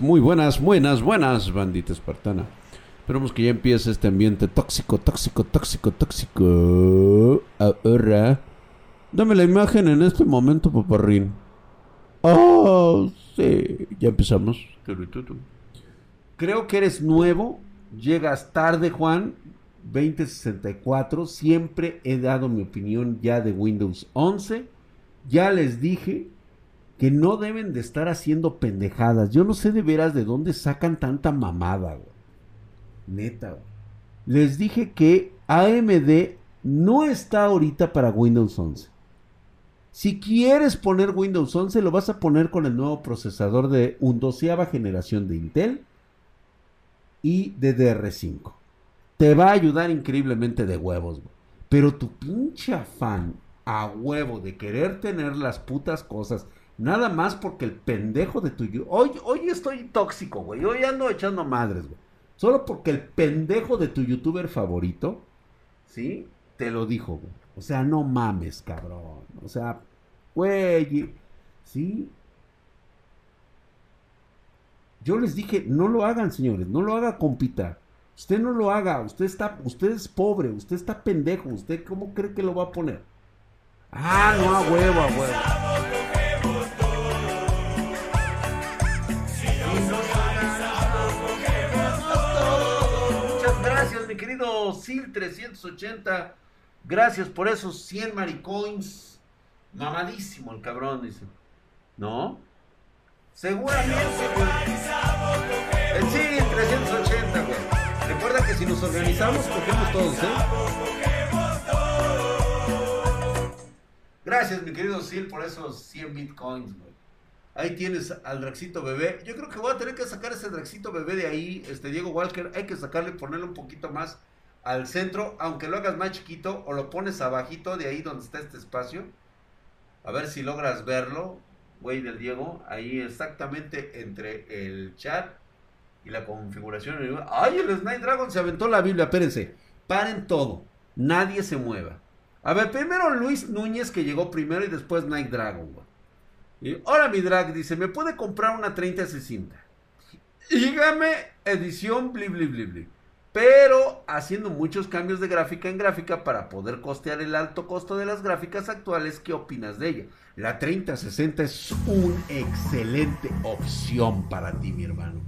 Muy buenas, buenas, buenas, bandita espartana. Esperemos que ya empiece este ambiente tóxico, tóxico, tóxico, tóxico. Ahora, dame la imagen en este momento, paparrín. Oh, sí, ya empezamos. Creo que eres nuevo, llegas tarde, Juan. 2064, siempre he dado mi opinión ya de Windows 11. Ya les dije que no deben de estar haciendo pendejadas. Yo no sé de veras de dónde sacan tanta mamada. Neta. Les dije que AMD no está ahorita para Windows 11. Si quieres poner Windows 11, lo vas a poner con el nuevo procesador de un doceava generación de Intel y de DR5. Te va a ayudar increíblemente de huevos. Pero tu pinche afán a huevo de querer tener las putas cosas Nada más porque el pendejo de tu... Hoy, hoy estoy tóxico, güey. Hoy ando echando madres, güey. Solo porque el pendejo de tu youtuber favorito, ¿sí? Te lo dijo, güey. O sea, no mames, cabrón. O sea, güey, ¿sí? Yo les dije, no lo hagan, señores. No lo haga, compita. Usted no lo haga. Usted está, usted es pobre. Usted está pendejo. ¿Usted cómo cree que lo va a poner? Ah, no, a huevo, a huevo. Mi querido Sil380. Gracias por esos 100 maricoins. Mamadísimo el cabrón, dice. ¿No? Seguramente, El Sil 380, güey. Recuerda que si nos organizamos, cogemos todos, ¿eh? Gracias, mi querido Sil, por esos 100 bitcoins, güey. Ahí tienes al Draxito bebé. Yo creo que voy a tener que sacar ese Draxito bebé de ahí, este Diego Walker. Hay que sacarle ponerle un poquito más al centro, aunque lo hagas más chiquito o lo pones abajito de ahí donde está este espacio. A ver si logras verlo, güey del Diego. Ahí exactamente entre el chat y la configuración. ¡Ay, el Snake Dragon se aventó la Biblia! Espérense. Paren todo. Nadie se mueva. A ver, primero Luis Núñez que llegó primero y después Night Dragon, güey. Y, Hola, mi drag, dice, ¿me puede comprar una 3060? Dígame, edición bli, bli, bli, bli. Pero haciendo muchos cambios de gráfica en gráfica para poder costear el alto costo de las gráficas actuales, ¿qué opinas de ella? La 3060 es una excelente opción para ti, mi hermano.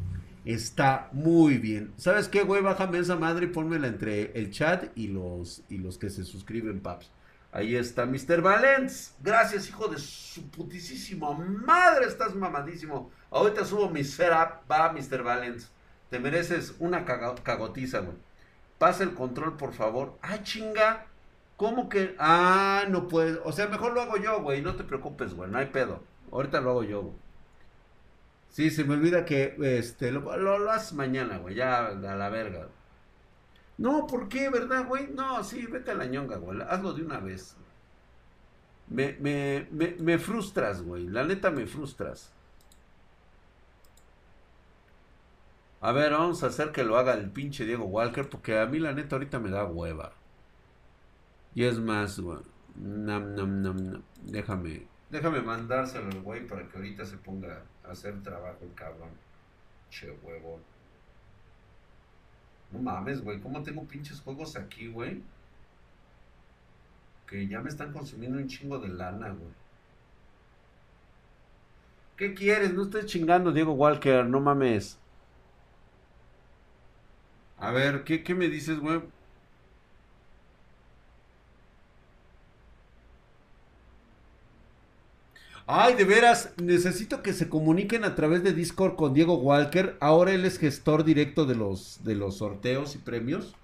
Está muy bien. ¿Sabes qué, güey? Bájame esa madre y pónmela entre el chat y los, y los que se suscriben, paps. Ahí está Mr. Valens. Gracias, hijo de su putísima madre. Estás mamadísimo. Ahorita subo mi setup. Va, Mr. Valens. Te mereces una cagotiza, güey. Pasa el control, por favor. Ah, chinga. ¿Cómo que? Ah, no puedo. O sea, mejor lo hago yo, güey. No te preocupes, güey. No hay pedo. Ahorita lo hago yo, güey. Sí, se me olvida que este, lo, lo, haces mañana, güey. Ya a la verga. No, ¿por qué, verdad, güey? No, sí, vete a la ñonga, güey. Hazlo de una vez. Me, me, me, me frustras, güey. La neta me frustras. A ver, vamos a hacer que lo haga el pinche Diego Walker, porque a mí la neta ahorita me da hueva. Y es más, güey. Nam, nam, nam. Déjame, déjame mandárselo al güey para que ahorita se ponga a hacer trabajo el cabrón. Che huevo. No mames, güey, ¿cómo tengo pinches juegos aquí, güey? Que ya me están consumiendo un chingo de lana, güey. ¿Qué quieres? No estés chingando, Diego Walker, no mames. A ver, ¿qué, qué me dices, güey? Ay, de veras, necesito que se comuniquen a través de Discord con Diego Walker. Ahora él es gestor directo de los, de los sorteos y premios.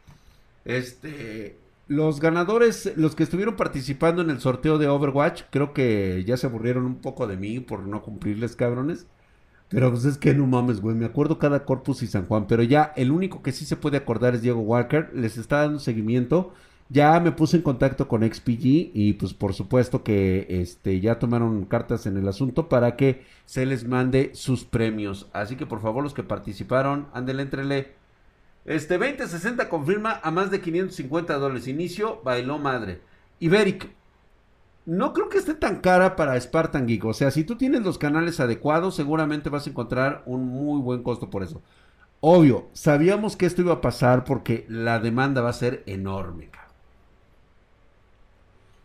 Este, los ganadores, los que estuvieron participando en el sorteo de Overwatch, creo que ya se aburrieron un poco de mí por no cumplirles, cabrones. Pero pues es que no mames, güey. Me acuerdo cada Corpus y San Juan. Pero ya el único que sí se puede acordar es Diego Walker. Les está dando seguimiento. Ya me puse en contacto con XPG y pues por supuesto que este ya tomaron cartas en el asunto para que se les mande sus premios. Así que por favor los que participaron, ándele, entrele. Este 2060 confirma a más de 550 dólares. Inicio, bailó madre. Iberic, no creo que esté tan cara para Spartan Geek. O sea, si tú tienes los canales adecuados, seguramente vas a encontrar un muy buen costo por eso. Obvio, sabíamos que esto iba a pasar porque la demanda va a ser enorme. Cabrón.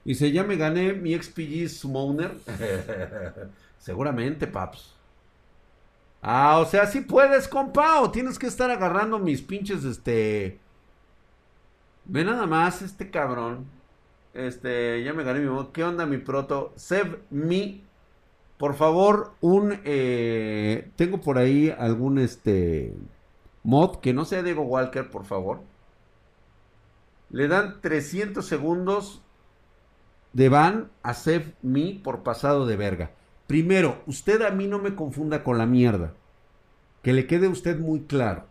Dice, ya me gané mi XPG Summoner. seguramente, paps. Ah, o sea, sí puedes, compa, o tienes que estar agarrando mis pinches, este... Ve nada más este cabrón. Este, ya me gané mi mod. ¿Qué onda, mi proto? Save me. Por favor, un. Eh, tengo por ahí algún este. Mod que no sea Diego Walker, por favor. Le dan 300 segundos de ban a Save Me por pasado de verga. Primero, usted a mí no me confunda con la mierda. Que le quede a usted muy claro.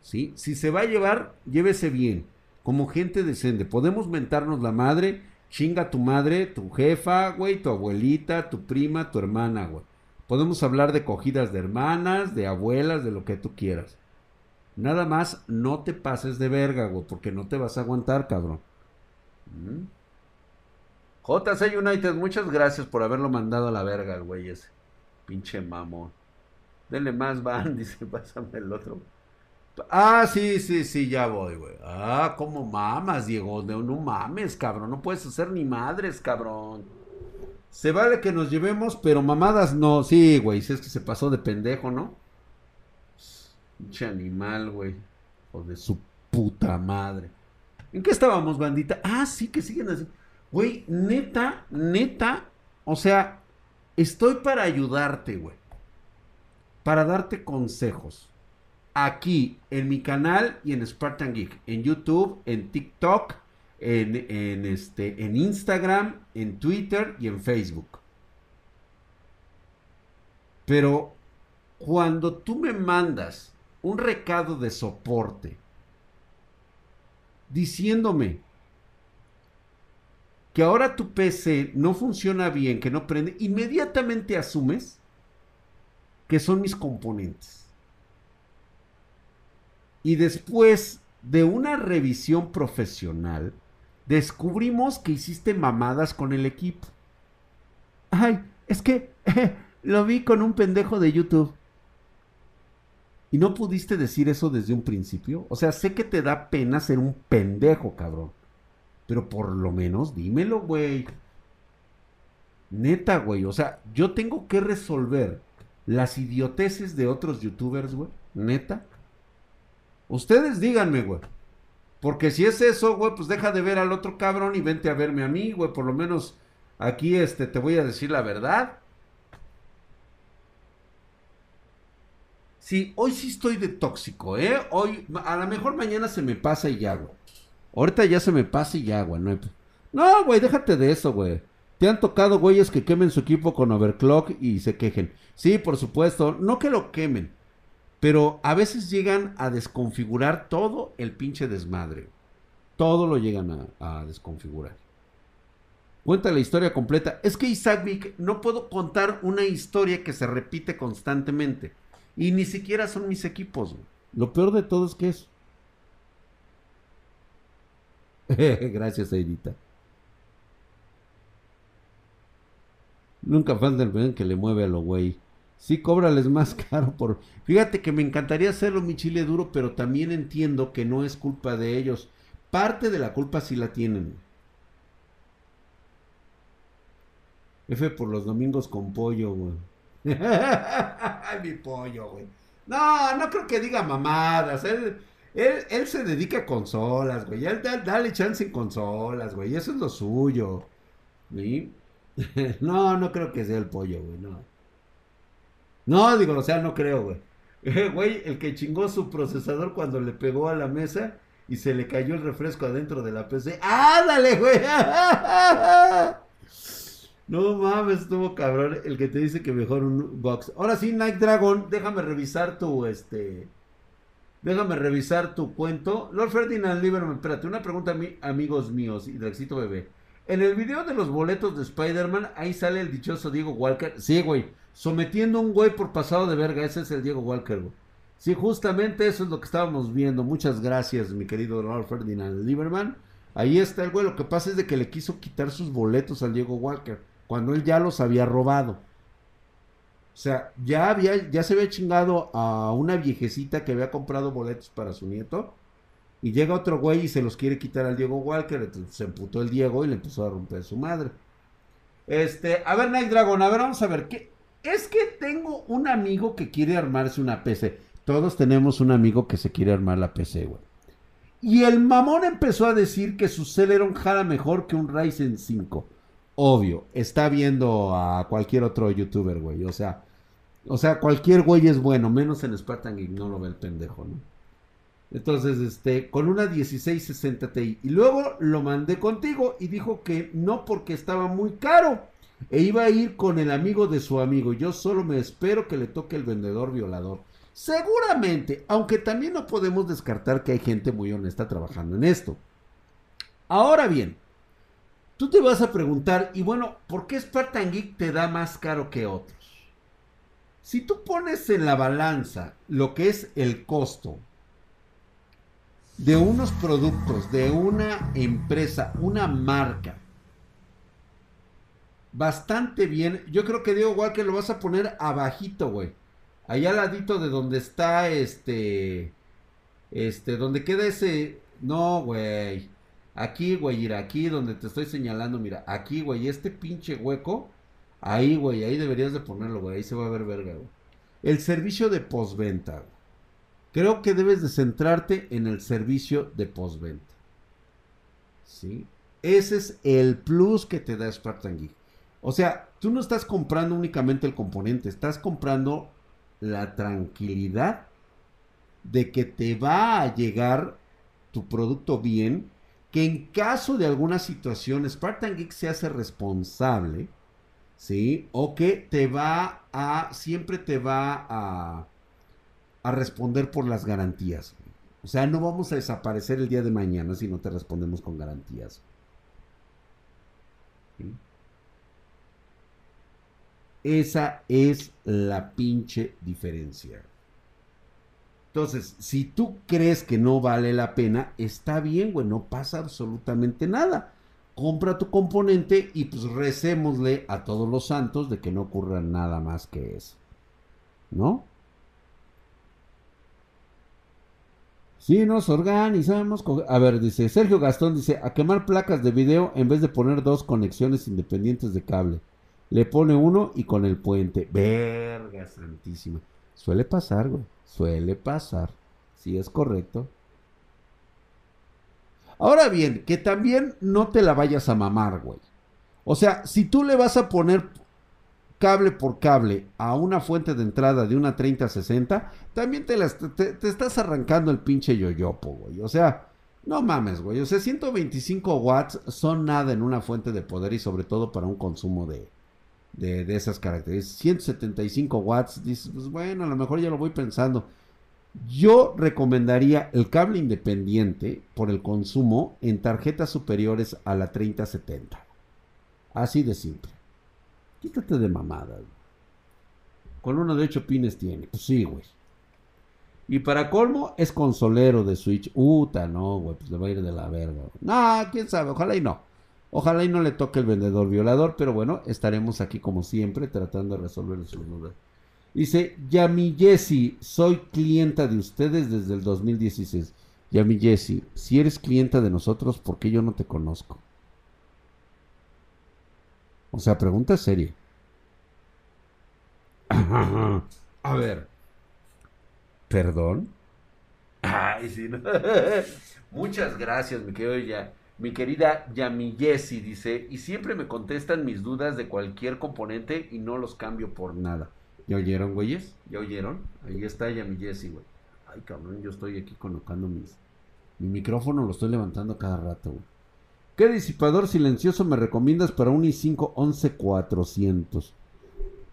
¿Sí? Si se va a llevar, llévese bien como gente decente. Podemos mentarnos la madre, chinga tu madre, tu jefa, güey, tu abuelita, tu prima, tu hermana, güey. Podemos hablar de cogidas de hermanas, de abuelas, de lo que tú quieras. Nada más no te pases de verga, güey, porque no te vas a aguantar, cabrón. ¿Mm? JC United, muchas gracias por haberlo mandado a la verga, güey, ese. Pinche mamón. Dele más van, dice, pásame el otro. Ah, sí, sí, sí, ya voy, güey. Ah, como mamas, Diego. No, no mames, cabrón. No puedes hacer ni madres, cabrón. Se vale que nos llevemos, pero mamadas no. Sí, güey. Si es que se pasó de pendejo, ¿no? Pinche animal, güey. O de su puta madre. ¿En qué estábamos, bandita? Ah, sí, que siguen así. Güey, neta, neta. O sea, estoy para ayudarte, güey. Para darte consejos aquí en mi canal y en Spartan Geek, en YouTube, en TikTok, en, este, en Instagram, en Twitter y en Facebook. Pero cuando tú me mandas un recado de soporte diciéndome que ahora tu PC no funciona bien, que no prende, inmediatamente asumes que son mis componentes. Y después de una revisión profesional, descubrimos que hiciste mamadas con el equipo. Ay, es que lo vi con un pendejo de YouTube. ¿Y no pudiste decir eso desde un principio? O sea, sé que te da pena ser un pendejo, cabrón. Pero por lo menos dímelo, güey. Neta, güey. O sea, yo tengo que resolver las idioteces de otros youtubers, güey. Neta. Ustedes díganme, güey. Porque si es eso, güey, pues deja de ver al otro cabrón y vente a verme a mí, güey. Por lo menos aquí este, te voy a decir la verdad. Sí, hoy sí estoy de tóxico, ¿eh? Hoy, a lo mejor mañana se me pasa y ya, güey. Ahorita ya se me pasa y ya, güey. No, güey, déjate de eso, güey. Te han tocado güeyes que quemen su equipo con overclock y se quejen. Sí, por supuesto. No que lo quemen. Pero a veces llegan a desconfigurar todo el pinche desmadre. Todo lo llegan a, desconfigurar. Cuenta la historia completa. Es que Isaac Vick, no puedo contar una historia que se repite constantemente. Y ni siquiera son mis equipos. Lo peor de todo es que es. Gracias, Aidita. Nunca falta el que le mueve a lo güey. Sí, cóbrales más caro por... Fíjate que me encantaría hacerlo mi chile duro, pero también entiendo que no es culpa de ellos. Parte de la culpa sí la tienen. F por los domingos con pollo, güey. mi pollo, güey. No, no creo que diga mamadas. Él, él, se dedica a consolas, güey. Él, dale chance en consolas, güey. Eso es lo suyo. No, no creo que sea el pollo, güey. No. No, digo, o sea, no creo, güey. Güey, el que chingó su procesador cuando le pegó a la mesa y se le cayó el refresco adentro de la PC. ¡Ah, dale, güey! No mames, estuvo cabrón el que te dice que mejor un box. Ahora sí, Night Dragon, déjame revisar tu, este... Déjame revisar tu cuento. Lord Ferdinand Lieberman, espérate, una pregunta a mí, amigos míos y Draxito Bebé. En el video de los boletos de Spider-Man, ahí sale el dichoso Diego Walker. Sí, güey sometiendo un güey por pasado de verga. Ese es el Diego Walker, güey. Sí, justamente eso es lo que estábamos viendo. Muchas gracias, mi querido Lord Ferdinand Lieberman. Ahí está el güey. Lo que pasa es de que le quiso quitar sus boletos al Diego Walker. Cuando él ya los había robado. O sea, ya había, ya se había chingado a una viejecita que había comprado boletos para su nieto. Y llega otro güey y se los quiere quitar al Diego Walker. Entonces se emputó el Diego y le empezó a romper su madre. Este, a ver, Night Dragon, a ver, vamos a ver. ¿qué? Es que tengo un amigo que quiere armarse una PC. Todos tenemos un amigo que se quiere armar la PC, güey. Y el mamón empezó a decir que su Celeron jala mejor que un Ryzen 5. Obvio, está viendo a cualquier otro youtuber, güey. O sea, o sea, cualquier güey es bueno, menos en Spartan Geek no lo ve el pendejo, ¿no? Entonces, este, con una 1660 Ti. Y luego lo mandé contigo y dijo que no porque estaba muy caro. E iba a ir con el amigo de su amigo. Yo solo me espero que le toque el vendedor violador. Seguramente, aunque también no podemos descartar que hay gente muy honesta trabajando en esto. Ahora bien, tú te vas a preguntar, y bueno, ¿por qué Spartan Geek te da más caro que otros? Si tú pones en la balanza lo que es el costo de unos productos, de una empresa, una marca, bastante bien. Yo creo que Diego Walker lo vas a poner abajito, güey. Allá al ladito de donde está este. Este, donde queda ese. No, güey. Aquí, güey, mira, aquí donde te estoy señalando, mira, aquí, güey, este pinche hueco. Ahí, güey, ahí deberías de ponerlo, güey. Ahí se va a ver verga. El servicio de postventa, güey. Creo que debes de centrarte en el servicio de postventa. ¿Sí? Ese es el plus que te da Spartan Geek. O sea, tú no estás comprando únicamente el componente, estás comprando la tranquilidad de que te va a llegar tu producto bien, que en caso de alguna situación Spartan Geek se hace responsable, ¿sí? O que te va a, siempre te va a a responder por las garantías. O sea, no vamos a desaparecer el día de mañana si no te respondemos con garantías. Esa es la pinche diferencia. Entonces, si tú crees que no vale la pena, está bien, güey, no pasa absolutamente nada. Compra tu componente y pues recémosle a todos los santos de que no ocurra nada más que eso. ¿No? Sí, nos organizamos. A ver, dice Sergio Gastón, dice, a quemar placas de video en vez de poner dos conexiones independientes de cable. Le pone uno y con el puente. Verga santísima. Suele pasar, güey. Suele pasar. Sí, es correcto. Ahora bien, que también no te la vayas a mamar, güey. O sea, si tú le vas a poner cable por cable a una fuente de entrada de una 3060, también te, te, estás arrancando el pinche yoyopo, güey. O sea, no mames, güey. O sea, 125 watts son nada en una fuente de poder y sobre todo para un consumo de, de, esas características. 175 watts, dices, pues bueno, a lo mejor ya lo voy pensando. Yo recomendaría el cable independiente por el consumo en tarjetas superiores a la 3070. Así de simple. Quítate de mamada. Con uno de ocho pines tiene. Pues sí, güey. Y para colmo, es consolero de Switch. Uta, no, güey, pues le va a ir de la verga. No, quién sabe, ojalá y no. Ojalá y no le toque el vendedor violador, pero bueno, estaremos aquí como siempre tratando de resolver sus dudas. Dice, Yami Jesse, soy clienta de ustedes desde el 2016. Yami Jesse, si eres clienta de nosotros, ¿por qué yo no te conozco? O sea, pregunta seria. A ver. ¿Perdón? Ay, sí, Muchas gracias, mi querido Mi querida Yami Jessie dice, y siempre me contestan mis dudas de cualquier componente y no los cambio por nada. ¿Ya oyeron, güeyes? ¿Ya oyeron? Ahí está Yami Jessie, güey. Ay, cabrón, yo estoy aquí colocando mis... Mi micrófono lo estoy levantando cada rato, güey. ¿Qué disipador silencioso me recomiendas para un i5 11400?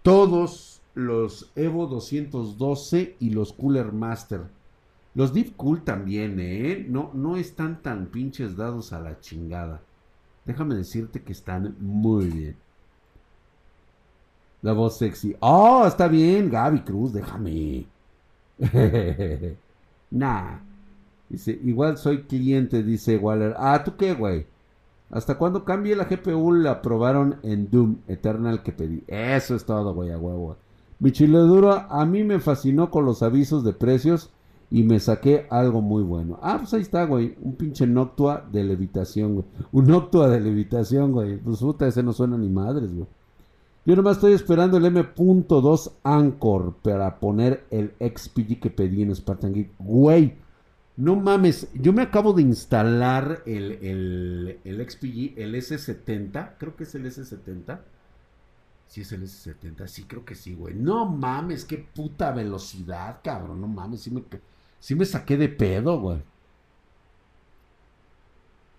Todos los Evo 212 y los Cooler Master. Los Deep Cool también, ¿eh? No, no están tan pinches dados a la chingada. Déjame decirte que están muy bien. La voz sexy. Oh, está bien, Gaby Cruz, déjame. nah. Dice, igual soy cliente, dice Waller. Ah, ¿tú qué, güey? ¿Hasta cuándo cambie la GPU? La aprobaron en Doom Eternal que pedí. Eso es todo, güey, a huevo. Mi chile duro a mí me fascinó con los avisos de precios y me saqué algo muy bueno. Ah, pues ahí está, güey. Un pinche Noctua de levitación, güey. Un Noctua de levitación, güey. Pues puta, ese no suena ni madres, güey. Yo nomás estoy esperando el M.2 Anchor para poner el XPG que pedí en Spartan Geek. Güey, no mames. Yo me acabo de instalar el, el, el XPG, el S70. Creo que es el S70. Si es el S70, sí creo que sí, güey. No mames, qué puta velocidad, cabrón. No mames, sí me, sí me saqué de pedo, güey.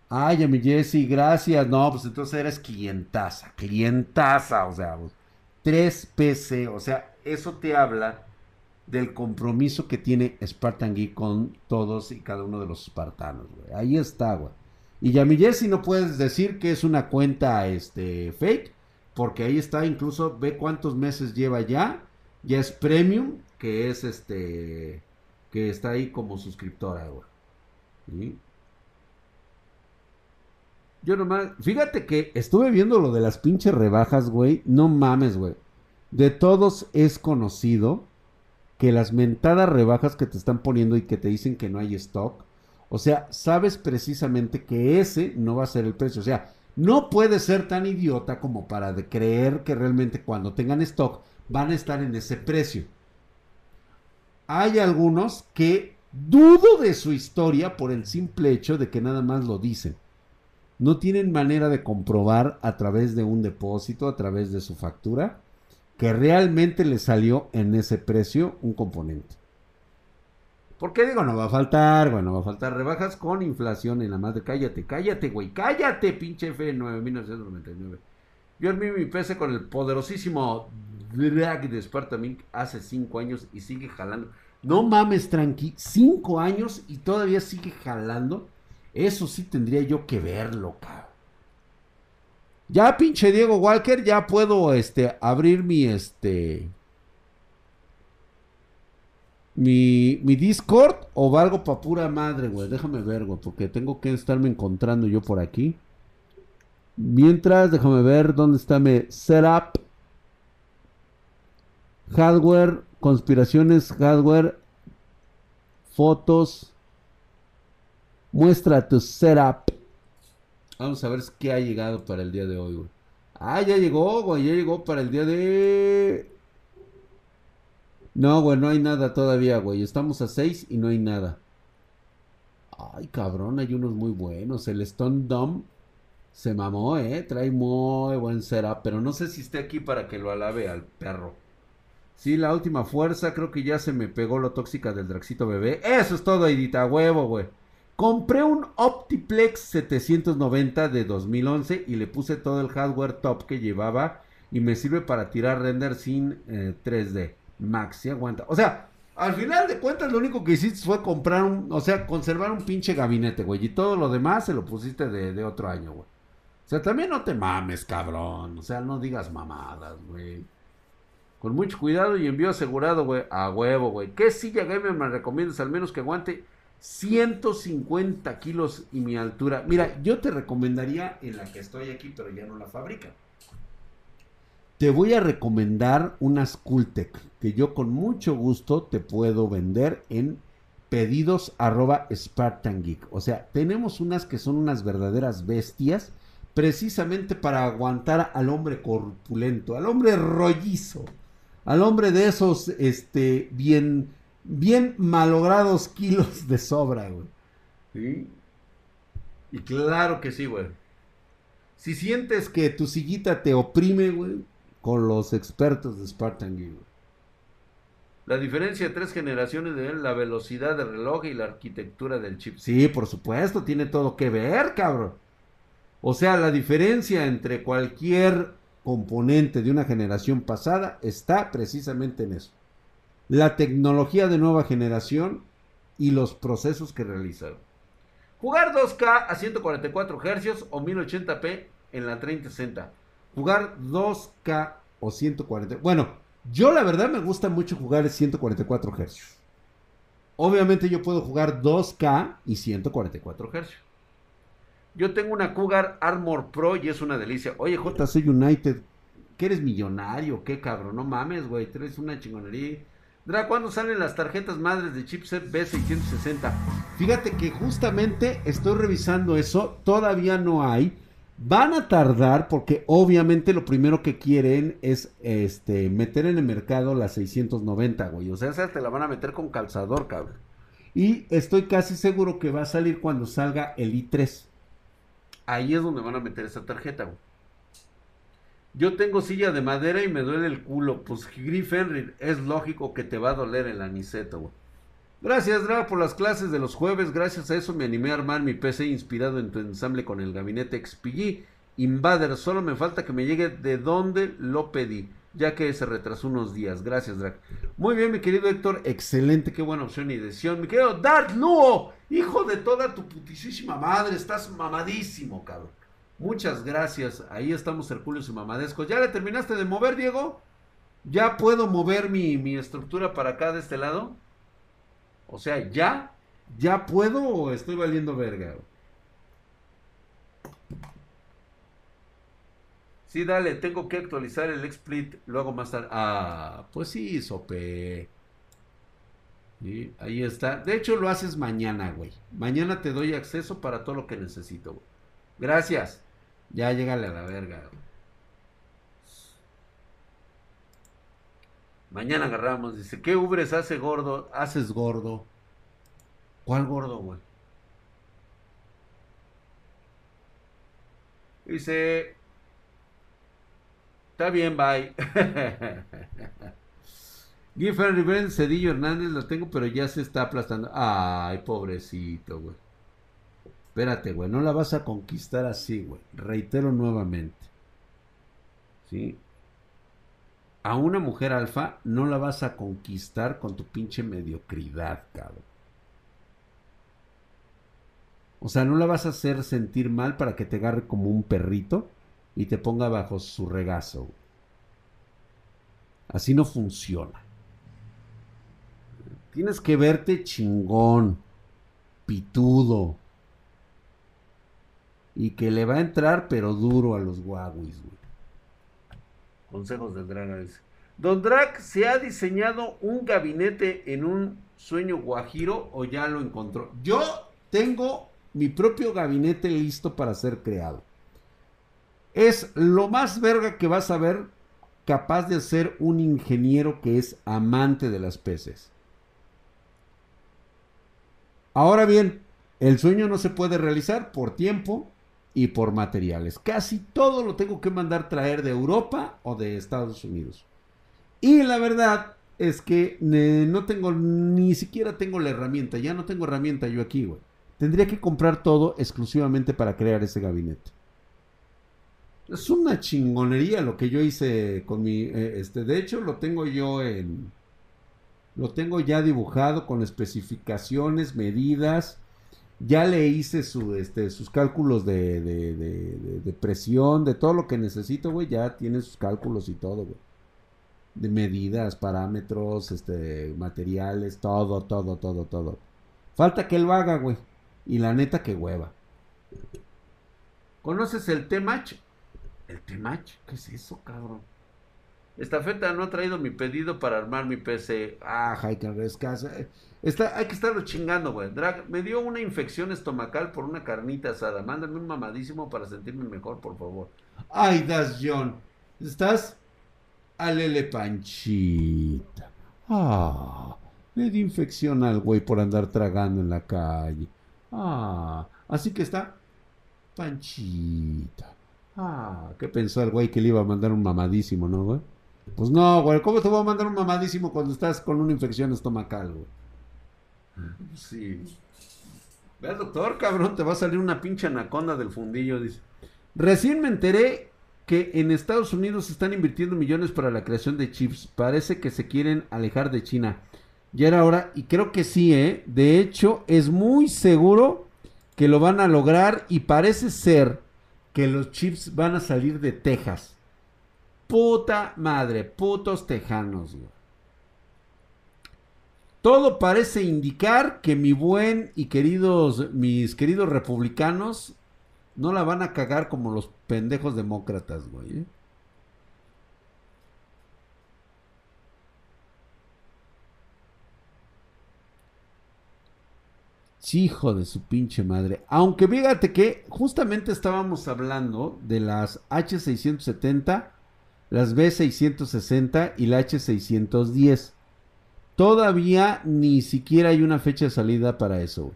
Ay, mi Jesse, gracias. No, pues entonces eres clientaza, clientaza, o sea, 3 PC, o sea, eso te habla del compromiso que tiene Spartan Geek con todos y cada uno de los espartanos, güey. Ahí está, güey. Y ya mi no puedes decir que es una cuenta este fake, porque ahí está, incluso ve cuántos meses lleva ya. Ya es premium, que es este está ahí como suscriptora, güey. Yo nomás, fíjate que estuve viendo lo de las pinches rebajas, güey. No mames, güey. De todos es conocido que las mentadas rebajas que te están poniendo y que te dicen que no hay stock, o sea, sabes precisamente que ese no va a ser el precio. O sea, no puedes ser tan idiota como para de creer que realmente cuando tengan stock van a estar en ese precio. Hay algunos que dudo de su historia por el simple hecho de que nada más lo dicen no tienen manera de comprobar a través de un depósito, a través de su factura, que realmente le salió en ese precio un componente. ¿Por qué digo? No va a faltar, bueno, va a faltar rebajas con inflación en la madre. Cállate, cállate, güey, cállate, pinche F9 1999. Yo armé mi PC con el poderosísimo Drag de Spartan hace 5 años y sigue jalando. No mames, tranqui, 5 años y todavía sigue jalando. Eso sí tendría yo que verlo, cabrón. Ya, pinche Diego Walker, ya puedo este, abrir mi este. Mi, mi Discord o valgo pa' pura madre, güey. Déjame ver, güey, porque tengo que estarme encontrando yo por aquí. Mientras, déjame ver dónde está mi setup. Hardware, conspiraciones, hardware, fotos. Muestra tu setup. Vamos a ver qué ha llegado para el día de hoy, güey. Ah, ya llegó, güey. Ya llegó para el día de... No, güey, no hay nada todavía, güey. Estamos a 6 y no hay nada. Ay, cabrón, hay unos muy buenos. El Stone Dome se mamó, eh. Trae muy buen setup. Pero no sé si esté aquí para que lo alabe al perro. Sí, la última fuerza. Creo que ya se me pegó lo tóxica del Draxito bebé. Eso es todo, Edita, huevo, güey. Compré un Optiplex 790 de 2011 y le puse todo el hardware top que llevaba y me sirve para tirar render sin 3D. Eh, Max, aguanta. O sea, al final de cuentas lo único que hiciste fue comprar un, o sea, conservar un pinche gabinete, güey. Y todo lo demás se lo pusiste de, de otro año, güey. O sea, también no te mames, cabrón. O sea, no digas mamadas, güey. Con mucho cuidado y envío asegurado, güey. A huevo, güey. ¿Qué silla gamer me recomiendas al menos que aguante? 150 kilos y mi altura. Mira, yo te recomendaría en la que estoy aquí, pero ya no la fabrica. Te voy a recomendar una Scultec que yo con mucho gusto te puedo vender en pedidos arroba Spartan Geek. O sea, tenemos unas que son unas verdaderas bestias precisamente para aguantar al hombre corpulento, al hombre rollizo, al hombre de esos, este, bien bien malogrados kilos de sobra, güey. ¿Sí? Y claro que sí, güey. Si sientes que tu sillita te oprime, güey, con los expertos de Spartan Gear, La diferencia de tres generaciones de la velocidad del reloj y la arquitectura del chip. Sí, por supuesto, tiene todo que ver, cabrón. O sea, la diferencia entre cualquier componente de una generación pasada está precisamente en eso la tecnología de nueva generación y los procesos que realizaron. Jugar 2K a 144 Hz o 1080p en la 3060. Jugar 2K o 140. Bueno, yo la verdad me gusta mucho jugar 144 Hz. Obviamente yo puedo jugar 2K y 144 Hz. Yo tengo una Cougar Armor Pro y es una delicia. Oye, JC United, ¿qué eres millonario? ¿Qué cabrón? No mames, güey, traes una chingonería. Dra, ¿cuándo salen las tarjetas madres de chipset B660? Fíjate que justamente estoy revisando eso, todavía no hay. Van a tardar porque obviamente lo primero que quieren es este meter en el mercado las 690, güey. O sea, esa te la van a meter con calzador, cabrón. Y estoy casi seguro que va a salir cuando salga el i3. Ahí es donde van a meter esa tarjeta. Yo tengo silla de madera y me duele el culo. Pues Griff Henry, es lógico que te va a doler el aniceto, güey. Gracias, Dra, por las clases de los jueves. Gracias a eso me animé a armar mi PC inspirado en tu ensamble con el gabinete XPG Invader. Solo me falta que me llegue de donde lo pedí, ya que se retrasó unos días. Gracias, Drag. Muy bien, mi querido Héctor. Excelente, qué buena opción y decisión. Mi querido Dart Luo, hijo de toda tu putísima madre. Estás mamadísimo, cabrón. Muchas gracias. Ahí estamos, Herculio y Mamadesco. ¿Ya le terminaste de mover, Diego? ¿Ya puedo mover mi, mi estructura para acá de este lado? O sea, ¿ya? ¿Ya puedo o estoy valiendo verga? Sí, dale, tengo que actualizar el XSplit, lo hago más tarde. Ah, pues sí, sope. Sí, ahí está. De hecho, lo haces mañana, güey. Mañana te doy acceso para todo lo que necesito, güey. Gracias. Ya llegale a la verga. Mañana agarramos, dice, ¿qué ubres hace gordo? Haces gordo. ¿Cuál gordo, güey? Dice, está bien, bye. Giffen Rivera, Cedillo Hernández, lo tengo, pero ya se está aplastando. Ay, pobrecito, güey. Espérate, güey, no la vas a conquistar así, güey. Reitero nuevamente. ¿Sí? A una mujer alfa no la vas a conquistar con tu pinche mediocridad, cabrón. O sea, no la vas a hacer sentir mal para que te agarre como un perrito y te ponga bajo su regazo. Así no funciona. Tienes que verte chingón, pitudo, y que le va a entrar, pero duro a los Huawei, güey. Consejos del Drag. Don Drag, ¿se ha diseñado un gabinete en un sueño guajiro o ya lo encontró? Yo tengo mi propio gabinete listo para ser creado. Es lo más verga que vas a ver capaz de ser un ingeniero que es amante de las peces. Ahora bien, el sueño no se puede realizar por tiempo, y por materiales. Casi todo lo tengo que mandar traer de Europa o de Estados Unidos. Y la verdad es que no tengo, ni siquiera tengo la herramienta. Ya no tengo herramienta yo aquí, güey. Tendría que comprar todo exclusivamente para crear ese gabinete. Es una chingonería lo que yo hice con mi, eh, este, de hecho lo tengo yo en, lo tengo ya dibujado con especificaciones, medidas, ya le hice su, este, sus cálculos de, de, de, presión, de todo lo que necesito, güey. Ya tiene sus cálculos y todo, güey. De medidas, parámetros, este, materiales, todo, todo, todo, todo. Falta que él lo haga, güey. Y la neta que hueva. ¿Conoces el T-Match? ¿El T-Match? ¿Qué es eso, cabrón? Esta feta no ha traído mi pedido para armar mi PC. Ah, Haiken Rescasa. Está, hay que estarlo chingando, güey. Drag, me dio una infección estomacal por una carnita asada. Mándame un mamadísimo para sentirme mejor, por favor. Ay, Das John. ¿Estás? Alele panchita. Ah, le di infección al güey por andar tragando en la calle. Ah, así que está. Panchita. Ah, ¿qué pensó el güey que le iba a mandar un mamadísimo, no, güey? Pues no, güey. ¿Cómo te voy a mandar un mamadísimo cuando estás con una infección estomacal, güey? Sí. Ve doctor, cabrón, te va a salir una pinche anaconda del fundillo, dice. Recién me enteré que en Estados Unidos están invirtiendo millones para la creación de chips. Parece que se quieren alejar de China. Ya era hora, y creo que sí, ¿eh? De hecho, es muy seguro que lo van a lograr y parece ser que los chips van a salir de Texas. Puta madre, putos tejanos, güey. Todo parece indicar que mi buen y queridos, mis queridos republicanos, no la van a cagar como los pendejos demócratas, güey. ¿Eh? hijo de su pinche madre. Aunque fíjate que justamente estábamos hablando de las H670, las B660 y la H610. Todavía ni siquiera hay una fecha de salida para eso.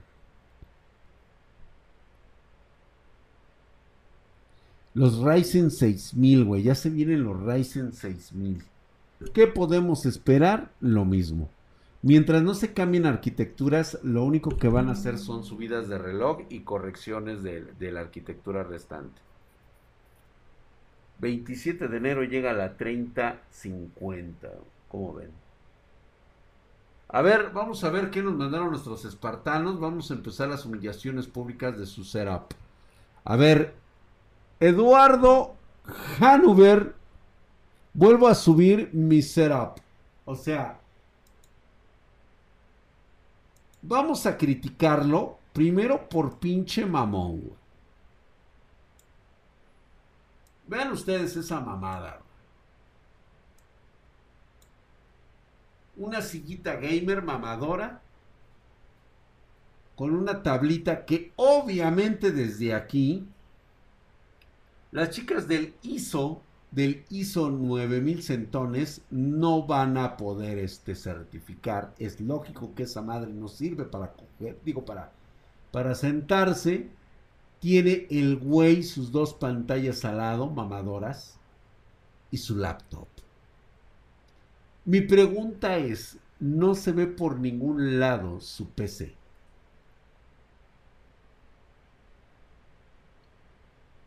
Los Ryzen 6000, güey. Ya se vienen los Ryzen 6000. ¿Qué podemos esperar? Lo mismo. Mientras no se cambien arquitecturas, lo único que van a hacer son subidas de reloj y correcciones de, la arquitectura restante. 27 de enero llega a la 3050. ¿Cómo ven? A ver, vamos a ver qué nos mandaron nuestros espartanos. Vamos a empezar las humillaciones públicas de su setup. A ver, Eduardo Hanuver, vuelvo a subir mi setup. O sea, Vamos a criticarlo primero por pinche mamón, Vean ustedes esa mamada. Una sillita gamer mamadora. Con una tablita que obviamente desde aquí. Las chicas del ISO del ISO 9000 centones no van a poder este certificar. Es lógico que esa madre no sirve para coger, digo, para, para sentarse. Tiene el güey sus dos pantallas al lado, mamadoras, y su laptop. Mi pregunta es, no se ve por ningún lado su PC.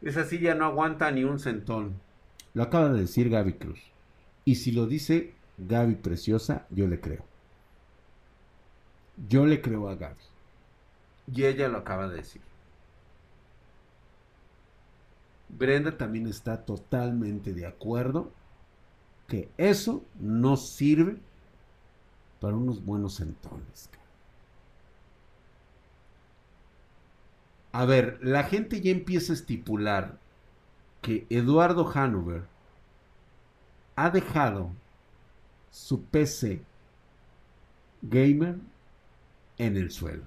Esa silla no aguanta ni un centón. Lo acaba de decir Gaby Cruz. Y si lo dice Gaby Preciosa, yo le creo. Yo le creo a Gaby. Y ella lo acaba de decir. Brenda también está totalmente de acuerdo que eso no sirve para unos buenos entones. A ver, la gente ya empieza a estipular que Eduardo Hanover ha dejado su PC gamer en el suelo.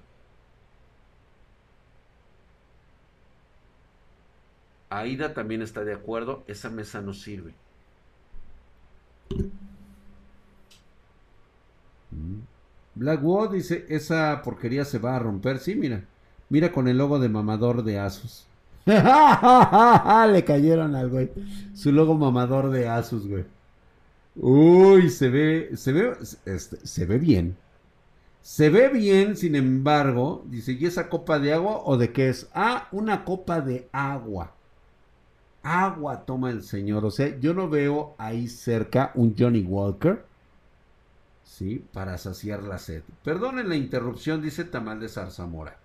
Aida también está de acuerdo, esa mesa no sirve. Mm. Blackwood dice, esa porquería se va a romper. Sí, mira. Mira con el logo de mamador de Asus. Le cayeron al güey. Su logo mamador de Asus, güey. Uy, se ve, se ve, este, se ve bien. Se ve bien, sin embargo, dice, ¿y esa copa de agua o de qué es? Ah, una copa de agua. Agua toma el señor. O sea, yo no veo ahí cerca un Johnny Walker. ¿Sí? Para saciar la sed. Perdonen la interrupción, dice Tamal de Zarzamora.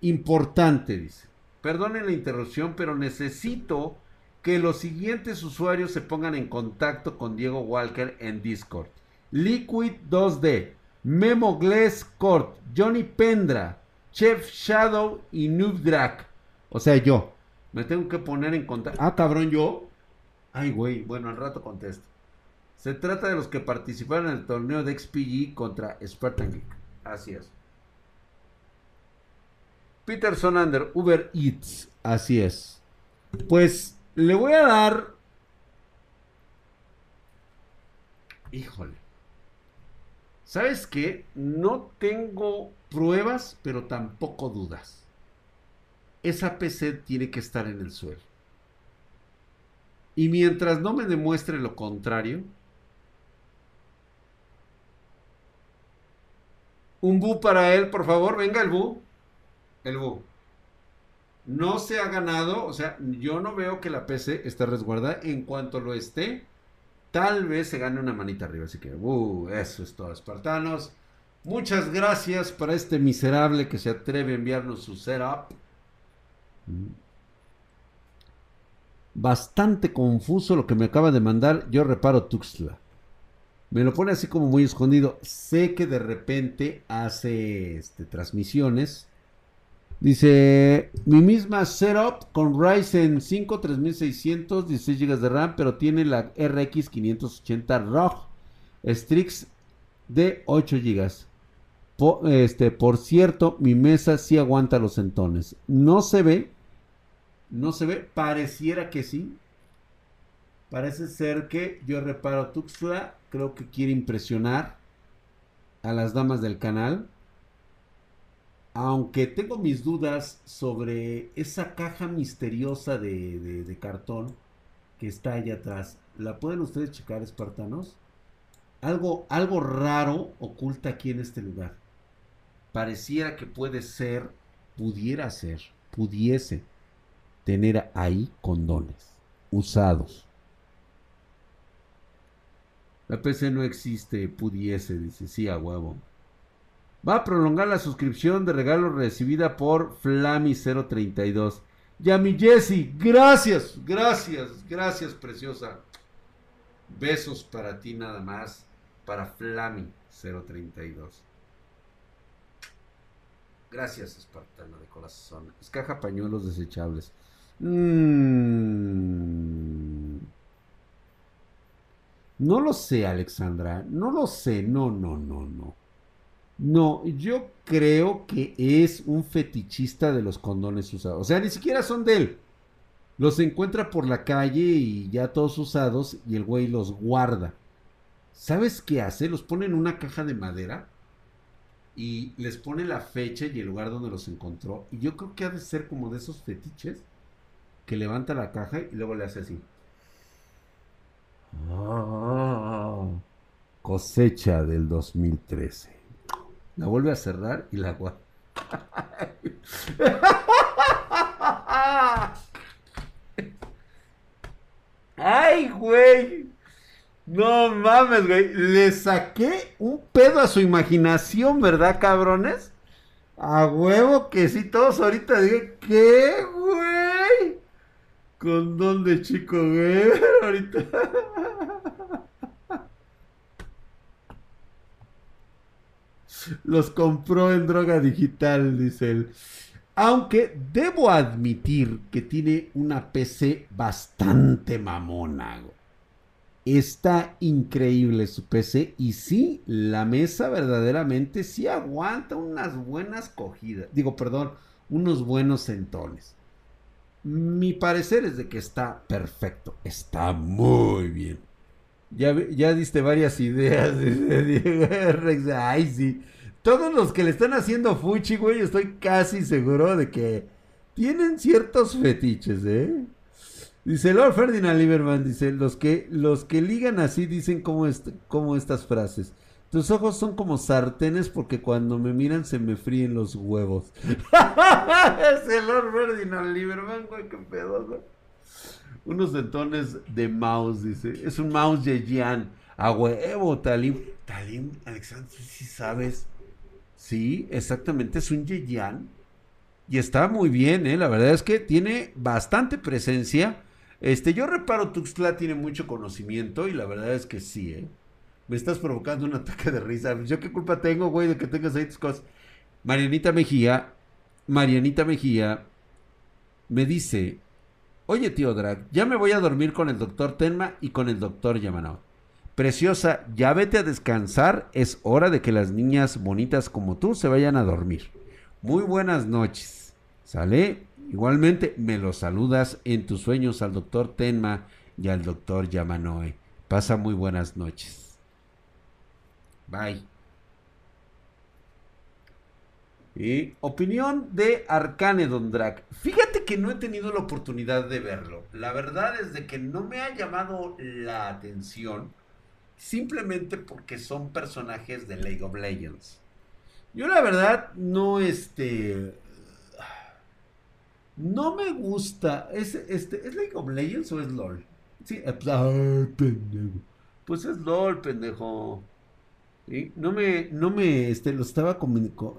Importante, dice. Perdonen la interrupción, pero necesito que los siguientes usuarios se pongan en contacto con Diego Walker en Discord. Liquid 2D, Memo Glass Court, Johnny Pendra, Chef Shadow y Noob Drag. O sea, yo. Me tengo que poner en contacto. Ah, cabrón, yo. Ay, güey. Bueno, al rato contesto. Se trata de los que participaron en el torneo de XPG contra Spartan Geek. Así es. Peter Sonander, Uber Eats. Así es. Pues le voy a dar. Híjole. ¿Sabes qué? No tengo pruebas, pero tampoco dudas. Esa PC tiene que estar en el suelo. Y mientras no me demuestre lo contrario, un bu para él, por favor, venga el bu el Bu. No se ha ganado, o sea, yo no veo que la PC esté resguardada. En cuanto lo esté, tal vez se gane una manita arriba. Así que, uh, eso es todo, espartanos. Muchas gracias para este miserable que se atreve a enviarnos su setup. Bastante confuso lo que me acaba de mandar. Yo reparo Tuxtla. Me lo pone así como muy escondido. Sé que de repente hace este, transmisiones. Dice, mi misma setup con Ryzen 5 3600, 16 GB de RAM, pero tiene la RX 580 ROG Strix de 8 GB. este, por cierto, mi mesa sí aguanta los centones. No se ve, no se ve, pareciera que sí. Parece ser que yo reparo Tuxtla, creo que quiere impresionar a las damas del canal. Aunque tengo mis dudas sobre esa caja misteriosa de, cartón que está allá atrás. ¿La pueden ustedes checar, espartanos? Algo, algo raro oculta aquí en este lugar. Pareciera que puede ser, pudiera ser, pudiese tener ahí condones usados. La PC no existe, pudiese, dice, sí, a huevo. Va a prolongar la suscripción de regalo recibida por Flami032. Yami Jessy, gracias, gracias, gracias, preciosa. Besos para ti nada más, para Flami032. Gracias, Espartano de corazón. Es caja pañuelos desechables. Mm. No lo sé, Alexandra. No lo sé. No, no, no, no. No, yo creo que es un fetichista de los condones usados. O sea, ni siquiera son de él. Los encuentra por la calle y ya todos usados y el güey los guarda. ¿Sabes qué hace? Los pone en una caja de madera y les pone la fecha y el lugar donde los encontró. Y yo creo que ha de ser como de esos fetiches que levanta la caja y luego le hace así. Ah, cosecha del 2013. La vuelve a cerrar y la guarda. ¡Ay, güey! No mames, güey. Le saqué un pedo a su imaginación, ¿verdad, cabrones? A huevo que sí, todos ahorita digan, ¿qué, güey? Con dónde, chico, güey. Ahorita. Los compró en droga digital, dice él. Aunque debo admitir que tiene una PC bastante mamona. Está increíble su PC y sí, la mesa verdaderamente sí aguanta unas buenas cogidas. Digo, perdón, unos buenos centones. Mi parecer es de que está perfecto, está muy bien. Ya, ya diste varias ideas, dice Diego Ay, sí. Todos los que le están haciendo fuchi, güey, estoy casi seguro de que tienen ciertos fetiches, ¿eh? Dice Lord Ferdinand Lieberman, dice, los que, los que ligan así dicen como, como estas frases. Tus ojos son como sartenes porque cuando me miran se me fríen los huevos. es el Lord Ferdinand Lieberman, güey, qué pedo, güey. Unos dentones de mouse, dice. Es un mouse Yejian. A huevo, Talim. Talim, Alexander, si sabes. Sí, exactamente, es un Yeyan. Y está muy bien, ¿eh? La verdad es que tiene bastante presencia. Este, yo reparo, Tuxtla tiene mucho conocimiento y la verdad es que sí, ¿eh? Me estás provocando un ataque de risa. ¿Yo qué culpa tengo, güey, de que tengas ahí tus cosas? Marianita Mejía, Marianita Mejía me dice, oye tío Drag, ya me voy a dormir con el doctor Tenma y con el doctor Yamanao. Preciosa, ya vete a descansar, es hora de que las niñas bonitas como tú se vayan a dormir. Muy buenas noches. ¿Sale? Igualmente me lo saludas en tus sueños al doctor Tenma y al doctor Yamanoe. Pasa muy buenas noches. Bye. Y opinión de Arcane Don Fíjate que no he tenido la oportunidad de verlo. La verdad es de que no me ha llamado la atención simplemente porque son personajes de League of Legends. Yo la verdad no este no me gusta es este es League of Legends o es LOL. Sí, pues, pendejo. Pues es LOL, pendejo. No me no me este lo estaba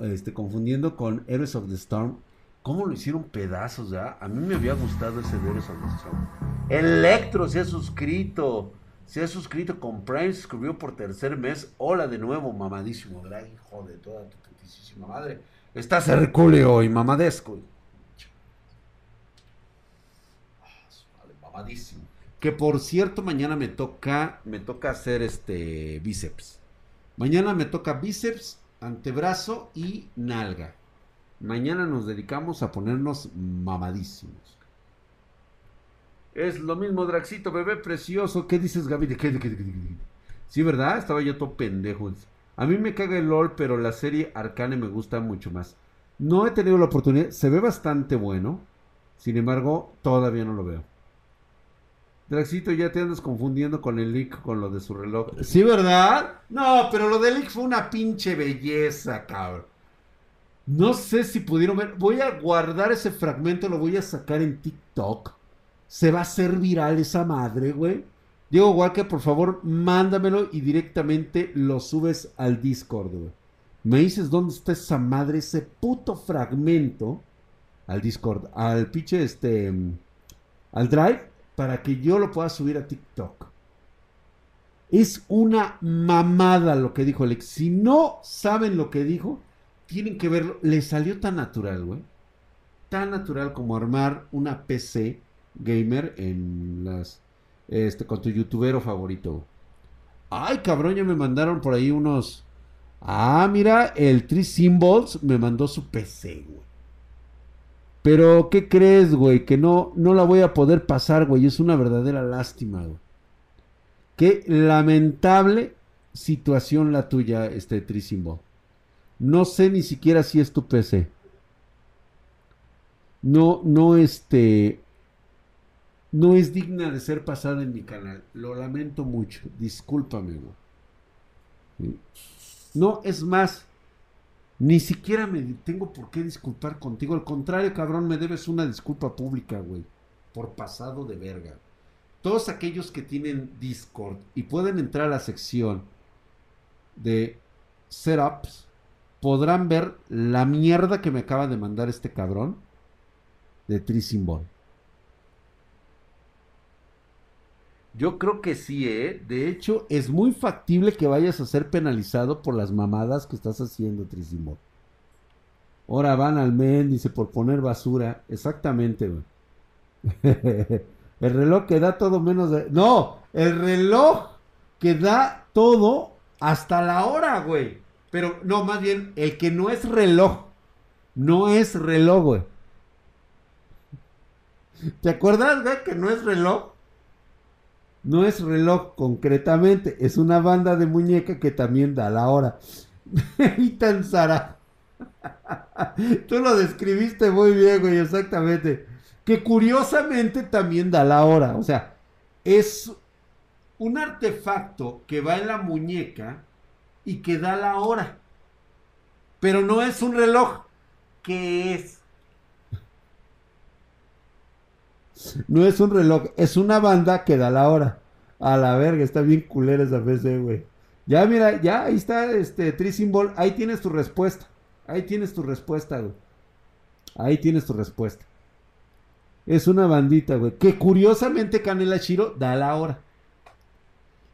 este, confundiendo con Heroes of the Storm. ¿Cómo lo hicieron pedazos ya? A mí me había gustado ese de Heroes of the Storm. Electro se ha suscrito. Se ha suscrito con Prime, suscribió por tercer mes. Hola de nuevo, mamadísimo drag, hijo de toda tu putísima madre. Estás hercúleo y mamadesco. Ah, mamadísimo. Que por cierto, mañana me toca, me toca hacer este bíceps. Mañana me toca bíceps, antebrazo y nalga. Mañana nos dedicamos a ponernos mamadísimos. Es lo mismo, Draxito, bebé precioso. ¿Qué dices, Gaby? ¿De qué, de qué, de qué, Sí, ¿verdad? Estaba yo todo pendejo. A mí me caga el LOL, pero la serie Arcane me gusta mucho más. No he tenido la oportunidad. Se ve bastante bueno. Sin embargo, todavía no lo veo. Draxito, ya te andas confundiendo con el leak, con lo de su reloj. Sí, ¿verdad? No, pero lo del leak fue una pinche belleza, cabrón. No sé si pudieron ver. Voy a guardar ese fragmento, lo voy a sacar en TikTok se va a hacer viral esa madre, güey. Diego Walker, por favor, mándamelo y directamente lo subes al Discord, güey. Me dices dónde está esa madre, ese puto fragmento al Discord, al pinche este, al Drive, para que yo lo pueda subir a TikTok. Es una mamada lo que dijo Alex. Si no saben lo que dijo, tienen que verlo. Le salió tan natural, güey. Tan natural como armar una PC gamer en las este con tu youtubero favorito. Ay, cabrón, ya me mandaron por ahí unos Ah, mira, el Three Symbols me mandó su PC, güey. Pero, ¿qué crees, güey? Que no, no la voy a poder pasar, güey. Es una verdadera lástima, güey. Qué lamentable situación la tuya, este Three Symbol. No sé ni siquiera si es tu PC. No, no, este no es digna de ser pasada en mi canal. Lo lamento mucho. Discúlpame, güey. No, es más, ni siquiera me tengo por qué disculpar contigo. Al contrario, cabrón, me debes una disculpa pública, güey. Por pasado de verga. Todos aquellos que tienen Discord y pueden entrar a la sección de setups podrán ver la mierda que me acaba de mandar este cabrón de Trisymbol. Yo creo que sí, ¿eh? De hecho, es muy factible que vayas a ser penalizado por las mamadas que estás haciendo, Trisimo. Ahora van al men, dice, por poner basura. Exactamente, güey. el reloj que da todo menos de... No, el reloj que da todo hasta la hora, güey. Pero no, más bien, el que no es reloj. No es reloj, güey. ¿Te acuerdas, güey, que no es reloj? No es reloj concretamente, es una banda de muñeca que también da la hora. y tan Sara. Tú lo describiste muy bien, güey, exactamente. Que curiosamente también da la hora. O sea, es un artefacto que va en la muñeca y que da la hora. Pero no es un reloj. ¿Qué es? No es un reloj, es una banda que da la hora. A la verga, está bien culera esa PC, güey. Ya, mira, ya ahí está este Trisymbol. Ahí tienes tu respuesta. Ahí tienes tu respuesta, güey. Ahí tienes tu respuesta. Es una bandita, güey. Que curiosamente Canela Shiro da la hora.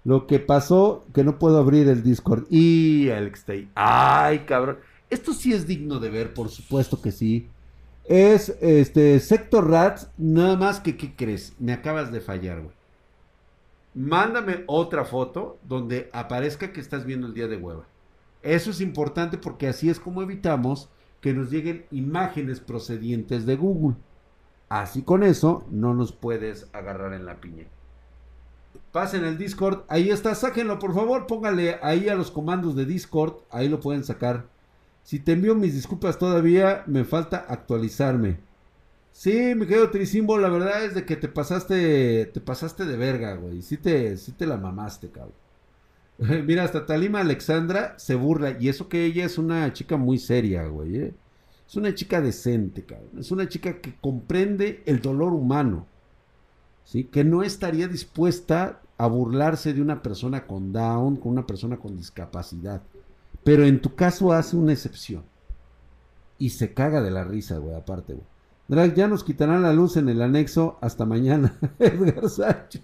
Lo que pasó, que no puedo abrir el Discord. Y Alex Tay. Ay, cabrón. Esto sí es digno de ver, por supuesto que sí. Es este Sector Rats, nada más que, ¿qué crees? Me acabas de fallar, güey. Mándame otra foto donde aparezca que estás viendo el día de hueva. Eso es importante porque así es como evitamos que nos lleguen imágenes procedientes de Google. Así con eso no nos puedes agarrar en la piña. Pasen el Discord, ahí está, sáquenlo por favor, póngale ahí a los comandos de Discord, ahí lo pueden sacar si te envío mis disculpas todavía, me falta actualizarme. Sí, mi querido Tricimbo, la verdad es de que te pasaste, te pasaste de verga, güey. Sí te, sí te la mamaste, cabrón. Mira, hasta Talima Alexandra se burla. Y eso que ella es una chica muy seria, güey. ¿eh? Es una chica decente, cabrón. Es una chica que comprende el dolor humano. ¿Sí? Que no estaría dispuesta a burlarse de una persona con Down, con una persona con discapacidad. Pero en tu caso hace una excepción. Y se caga de la risa, güey, aparte, güey. Drag, ya nos quitarán la luz en el anexo hasta mañana. Edgar Sánchez.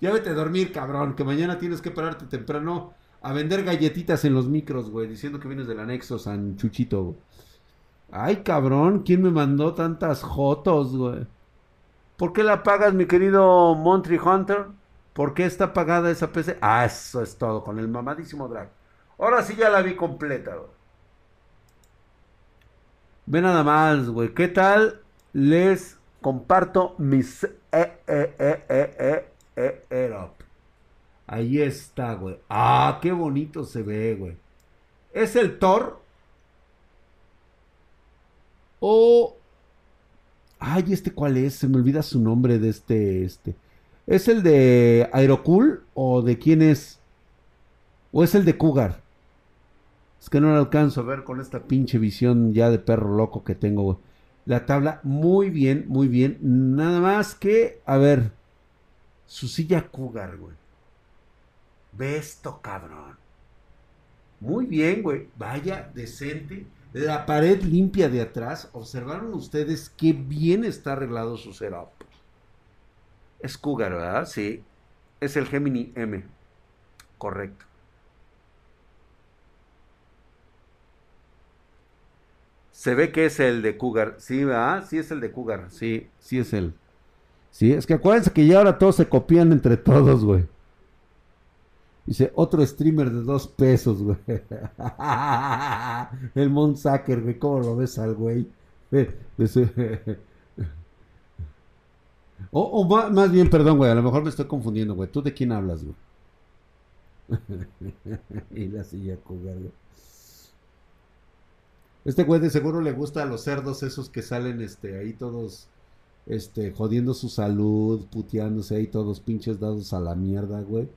ya vete a dormir, cabrón, que mañana tienes que pararte temprano a vender galletitas en los micros, güey, diciendo que vienes del anexo San Chuchito. Ay, cabrón, ¿quién me mandó tantas jotos, güey? ¿Por qué la pagas, mi querido Montry Hunter? ¿Por qué está pagada esa PC? Ah, eso es todo, con el mamadísimo drag. Ahora sí ya la vi completa. Ve nada más, güey. ¿Qué tal? Les comparto mis eh, eh, eh, eh, eh, eh, Ahí está, güey. Ah, qué bonito se ve, güey. ¿Es el Thor? O... Ay, ¿este cuál es? Se me olvida su nombre de este, este. ¿Es el de Aerocool o de quién es? ¿O es el de Cougar? Es que no lo alcanzo a ver con esta pinche visión ya de perro loco que tengo, güey. La tabla, muy bien, muy bien. Nada más que, a ver, su silla Cougar, güey. Ve esto, cabrón. Muy bien, güey. Vaya, decente. La pared limpia de atrás. ¿Observaron ustedes qué bien está arreglado su setup? Es Cougar, ¿verdad? Sí. Es el Gemini M. Correcto. Se ve que es el de Cougar. Sí, ¿verdad? Sí es el de Cougar. Sí, sí es él. Sí, es que acuérdense que ya ahora todos se copian entre todos, güey. Dice, otro streamer de dos pesos, güey. El Monsacker, güey. ¿Cómo lo ves al güey? o, o más bien, perdón, güey. A lo mejor me estoy confundiendo, güey. ¿Tú de quién hablas, güey? y la silla güey. Este güey de seguro le gusta a los cerdos esos que salen este ahí todos este jodiendo su salud, puteándose ahí todos pinches dados a la mierda, güey.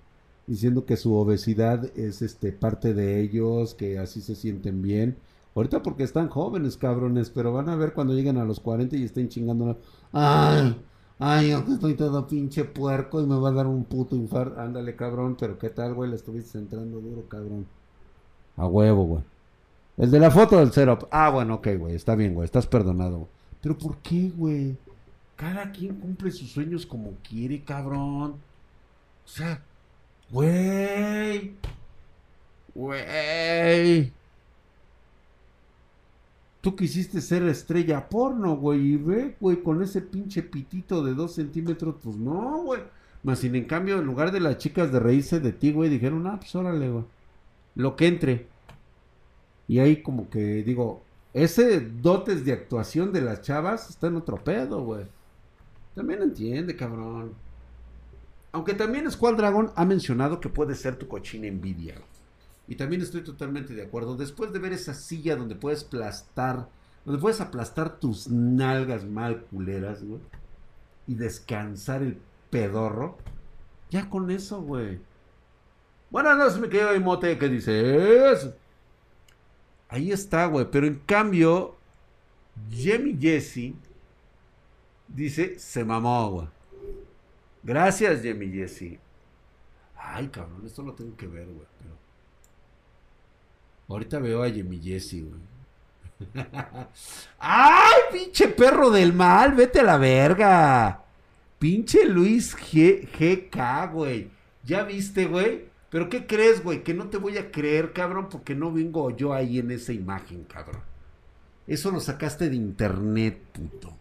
Diciendo que su obesidad es este parte de ellos, que así se sienten bien. Ahorita porque están jóvenes, cabrones, pero van a ver cuando lleguen a los 40 y estén chingando. Ay, ay, yo estoy todo pinche puerco y me va a dar un puto infarto. Ándale, cabrón, pero ¿qué tal, güey? Le estuviste entrando duro, cabrón. A huevo, güey. El de la foto del setup. Ah, bueno, ok, güey. Está bien, güey. Estás perdonado. Pero ¿por qué, güey? Cada quien cumple sus sueños como quiere, cabrón. O sea, güey. Güey. Tú quisiste ser estrella porno, güey. Y ve, güey, con ese pinche pitito de dos centímetros, pues no, güey. Más sin en cambio, en lugar de las chicas de reírse de ti, güey, dijeron, ah, pues órale, güey. Lo que entre. Y ahí como que digo, ese dotes de actuación de las chavas está en otro pedo, güey. También entiende, cabrón. Aunque también Squall Dragon ha mencionado que puede ser tu cochina envidia. Y también estoy totalmente de acuerdo. Después de ver esa silla donde puedes aplastar, donde puedes aplastar tus nalgas mal culeras, güey. Y descansar el pedorro. Ya con eso, güey. Buenas noches, me quedo mote. ¿Qué dices? Ahí está, güey. Pero en cambio, Jimmy Jesse dice, se mamó, güey. Gracias, Jimmy Jesse. Ay, cabrón, esto lo tengo que ver, güey. Pero... Ahorita veo a Jimmy Jesse, güey. ¡Ay, pinche perro del mal! Vete a la verga. Pinche Luis G GK, güey. ¿Ya viste, güey? Pero ¿qué crees, güey? Que no te voy a creer, cabrón, porque no vengo yo ahí en esa imagen, cabrón. Eso lo sacaste de internet, puto.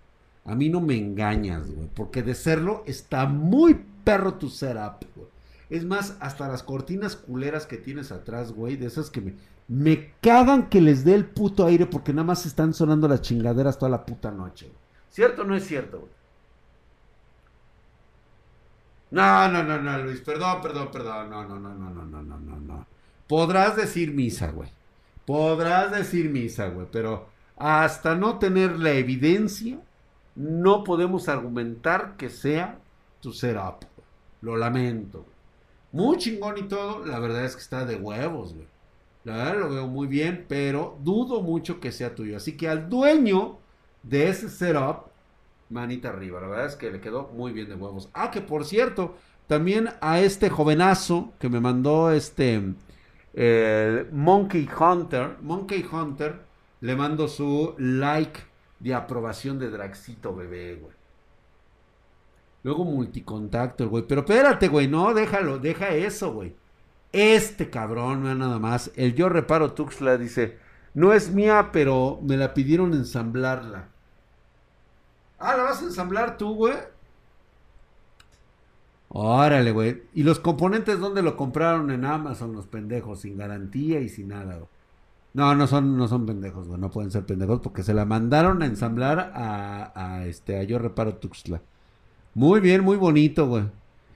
A mí no me engañas, güey. Porque de serlo está muy perro tu setup, güey. Es más, hasta las cortinas culeras que tienes atrás, güey, de esas que me, me cagan que les dé el puto aire porque nada más están sonando las chingaderas toda la puta noche. ¿Cierto o no es cierto, güey? No, no, no, no, Luis, perdón, perdón, perdón. No, no, no, no, no, no, no, no. Podrás decir misa, güey. Podrás decir misa, güey, pero hasta no tener la evidencia, no podemos argumentar que sea tu setup. Lo lamento. Muy chingón y todo, la verdad es que está de huevos, güey. La verdad lo veo muy bien, pero dudo mucho que sea tuyo. Así que al dueño de ese setup, manita arriba. La verdad es que le quedó muy bien de huevos. Ah, que por cierto, también a este jovenazo que me mandó este Monkey Hunter, Monkey Hunter, le mando su like de aprobación de Draxito bebé, güey. Luego multicontacto, güey. Pero espérate, güey, no, déjalo, deja eso, güey. Este cabrón, no nada más. El yo reparo Tuxla dice, no es mía, pero me la pidieron ensamblarla. Ah, ¿la vas a ensamblar tú, güey? Órale, güey. ¿Y los componentes dónde lo compraron en Amazon los pendejos? Sin garantía y sin nada, güey. No, no son, no son pendejos, güey. No pueden ser pendejos porque se la mandaron a ensamblar a, a este, a Yo Reparo Tuxtla. Muy bien, muy bonito, güey.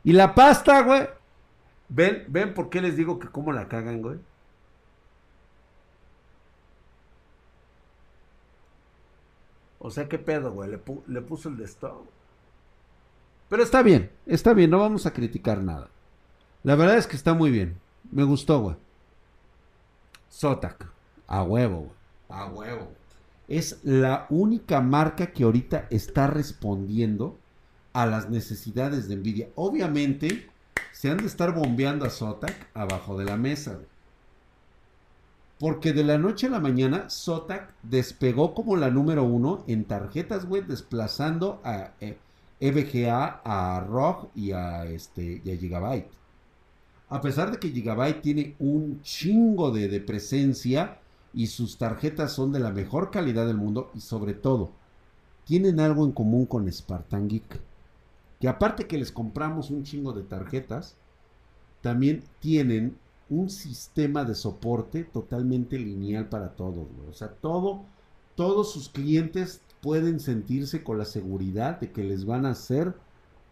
Y la pasta, güey. ¿Ven, ven por qué les digo que cómo la cagan, güey? O sea, ¿qué pedo, güey? Le, puso el de. Pero está bien, está bien, no vamos a criticar nada. La verdad es que está muy bien. Me gustó, güey. Zotac. A huevo, güey. A huevo. Es la única marca que ahorita está respondiendo a las necesidades de Nvidia. Obviamente, se han de estar bombeando a Zotac abajo de la mesa. Güey. Porque de la noche a la mañana, Zotac despegó como la número uno en tarjetas, güey, desplazando a eh, EVGA, a ROG y a, este, Gigabyte. A pesar de que Gigabyte tiene un chingo de, de presencia y sus tarjetas son de la mejor calidad del mundo y sobre todo, tienen algo en común con Spartan Geek. Que aparte que les compramos un chingo de tarjetas, también tienen un sistema de soporte totalmente lineal para todos, O sea, todo, todos sus clientes pueden sentirse con la seguridad de que les van a hacer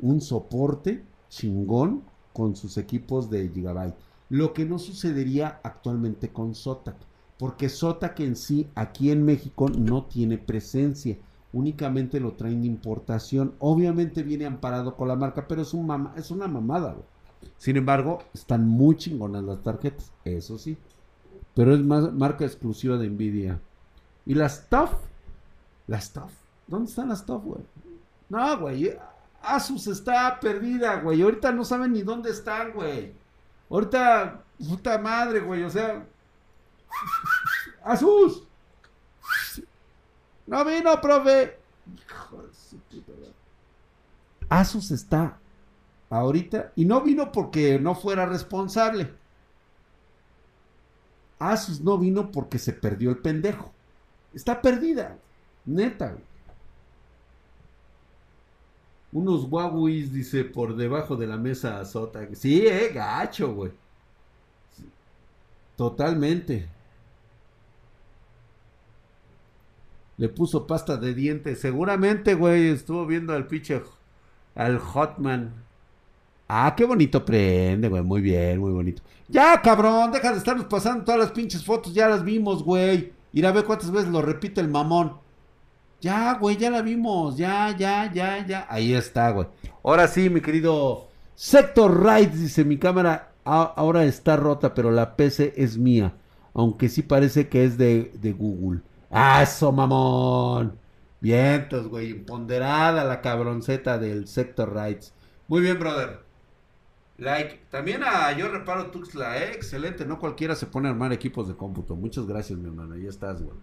un soporte chingón con sus equipos de Gigabyte. Lo que no sucedería actualmente con Zotac, porque Zotac en sí aquí en México no tiene presencia, únicamente lo traen de importación. Obviamente viene amparado con la marca, pero es, es una mamada. Sin embargo, están muy chingonas las tarjetas, eso sí. Pero es más marca exclusiva de Nvidia. Y las TUF, las TUF, ¿dónde están las TUF, güey? No, güey, Asus está perdida, güey. Ahorita no saben ni dónde están, güey. Ahorita, puta madre, güey, o sea. Asus. No vino, profe. Hijo de su puta Asus está ahorita. Y no vino porque no fuera responsable. Asus no vino porque se perdió el pendejo. Está perdida. Neta. Unos Huawei, dice, por debajo de la mesa azota. Sí, eh, gacho, güey. Totalmente. Le puso pasta de dientes. Seguramente, güey, estuvo viendo al pinche, al Hotman. Ah, qué bonito prende, güey. Muy bien, muy bonito. Ya, cabrón, deja de estarnos pasando todas las pinches fotos. Ya las vimos, güey. Ir a ver cuántas veces lo repite el mamón. Ya, güey, ya la vimos. Ya, ya, ya, ya. Ahí está, güey. Ahora sí, mi querido Sector Right, dice mi cámara. ahora está rota, pero la PC es mía. Aunque sí parece que es de, de Google. ¡Ah, eso, mamón! Vientos, güey. Imponderada la cabronceta del Sector Rights. Muy bien, brother. Like, también a Yo Reparo Tuxla, eh, excelente, no cualquiera se pone a armar equipos de cómputo. Muchas gracias, mi hermano, ahí estás, güey.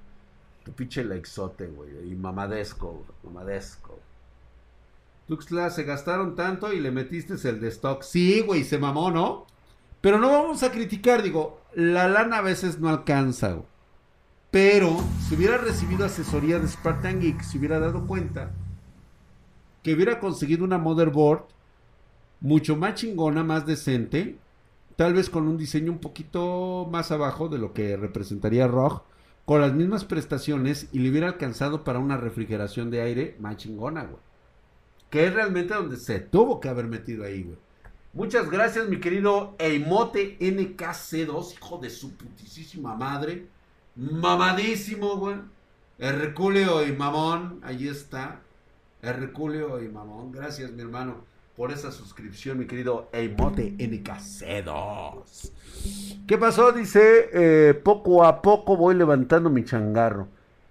Tu pinche likezote, güey, y mamadesco, mamadesco. Tuxla, se gastaron tanto y le metiste el de stock. Sí, güey, se mamó, ¿no? Pero no vamos a criticar, digo, la lana a veces no alcanza, güey. Pero si hubiera recibido asesoría de Spartan Geek, se hubiera dado cuenta que hubiera conseguido una motherboard mucho más chingona, más decente, tal vez con un diseño un poquito más abajo de lo que representaría ROG, con las mismas prestaciones y le hubiera alcanzado para una refrigeración de aire más chingona, güey. Que es realmente donde se tuvo que haber metido ahí, güey. Muchas gracias, mi querido Eimote NKC2, hijo de su putísima madre. Mamadísimo, güey. Herculeo y mamón, ahí está. Herculeo y mamón, gracias, mi hermano por esa suscripción, mi querido Eimote NKC2. ¿Qué pasó? Dice, eh, poco a poco voy levantando mi changarro.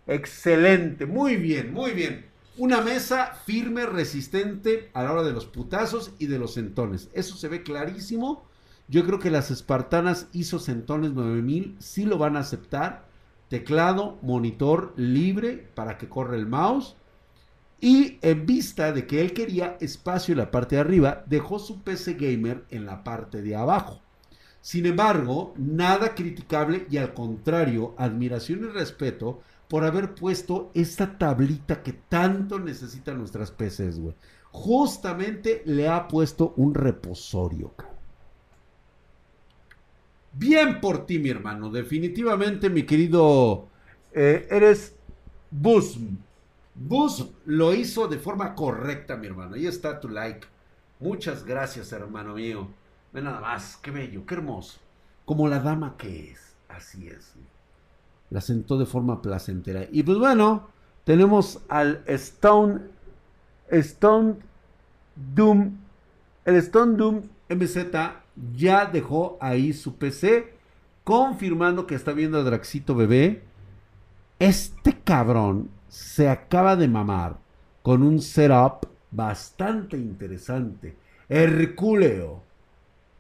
Excelente, muy bien, muy bien. Una mesa firme, resistente a la hora de los putazos y de los centones. Eso se ve clarísimo. Yo creo que las espartanas ISO Centones 9000 sí lo van a aceptar teclado, monitor libre para que corra el mouse. Y en vista de que él quería espacio en la parte de arriba, dejó su PC gamer en la parte de abajo. Sin embargo, nada criticable y al contrario, admiración y respeto por haber puesto esta tablita que tanto necesitan nuestras PCs, güey. Justamente le ha puesto un reposorio, Bien por ti, mi hermano. Definitivamente, mi querido, eh, eres Bus. Bus lo hizo de forma correcta, mi hermano. Ahí está tu like. Muchas gracias, hermano mío. Ve nada más, qué bello, qué hermoso. Como la dama que es. Así es. La sentó de forma placentera. Y pues bueno, tenemos al Stone. Stone Doom. El Stone Doom MZ ya dejó ahí su PC. Confirmando que está viendo a Draxito Bebé. Este cabrón se acaba de mamar con un setup bastante interesante. Hercúleo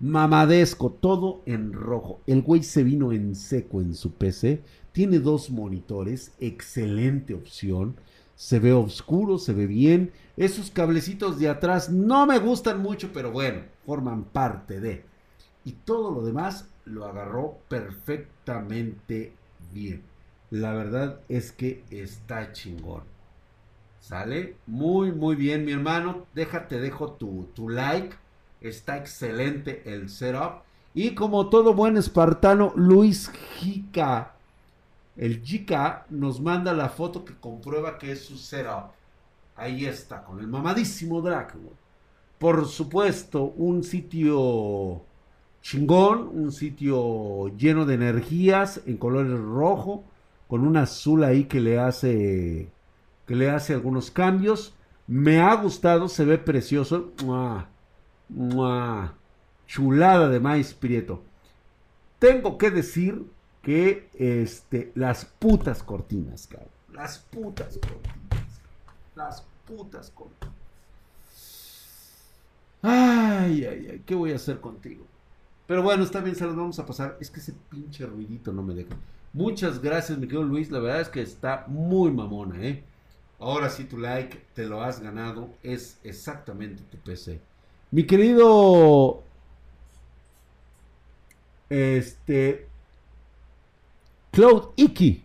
mamadesco, todo en rojo. El güey se vino en seco en su PC. Tiene dos monitores, excelente opción. Se ve oscuro, se ve bien. Esos cablecitos de atrás no me gustan mucho, pero bueno, forman parte de. Y todo lo demás lo agarró perfectamente bien. La verdad es que está chingón. ¿Sale? Muy, muy bien, mi hermano. Déjate, dejo tu, tu like Está excelente el setup. Y como todo buen espartano, Luis Jica, el Jica nos manda la foto que comprueba que es su setup. Ahí está, con el mamadísimo Drácula. Por supuesto, un sitio chingón, un sitio lleno de energías en colores rojo, con un azul ahí que le hace que le hace algunos cambios. Me ha gustado, se ve precioso. Chulada de maíz prieto. Tengo que decir que este, las putas cortinas, cabrón. Las putas cortinas. Las putas cortinas. Ay, ay, ay, ¿qué voy a hacer contigo? Pero bueno, está bien, se vamos a pasar. Es que ese pinche ruidito no me deja. Muchas gracias, mi querido Luis. La verdad es que está muy mamona, ¿eh? Ahora sí, tu like te lo has ganado. Es exactamente tu PC. Mi querido. Este. Claude Iki.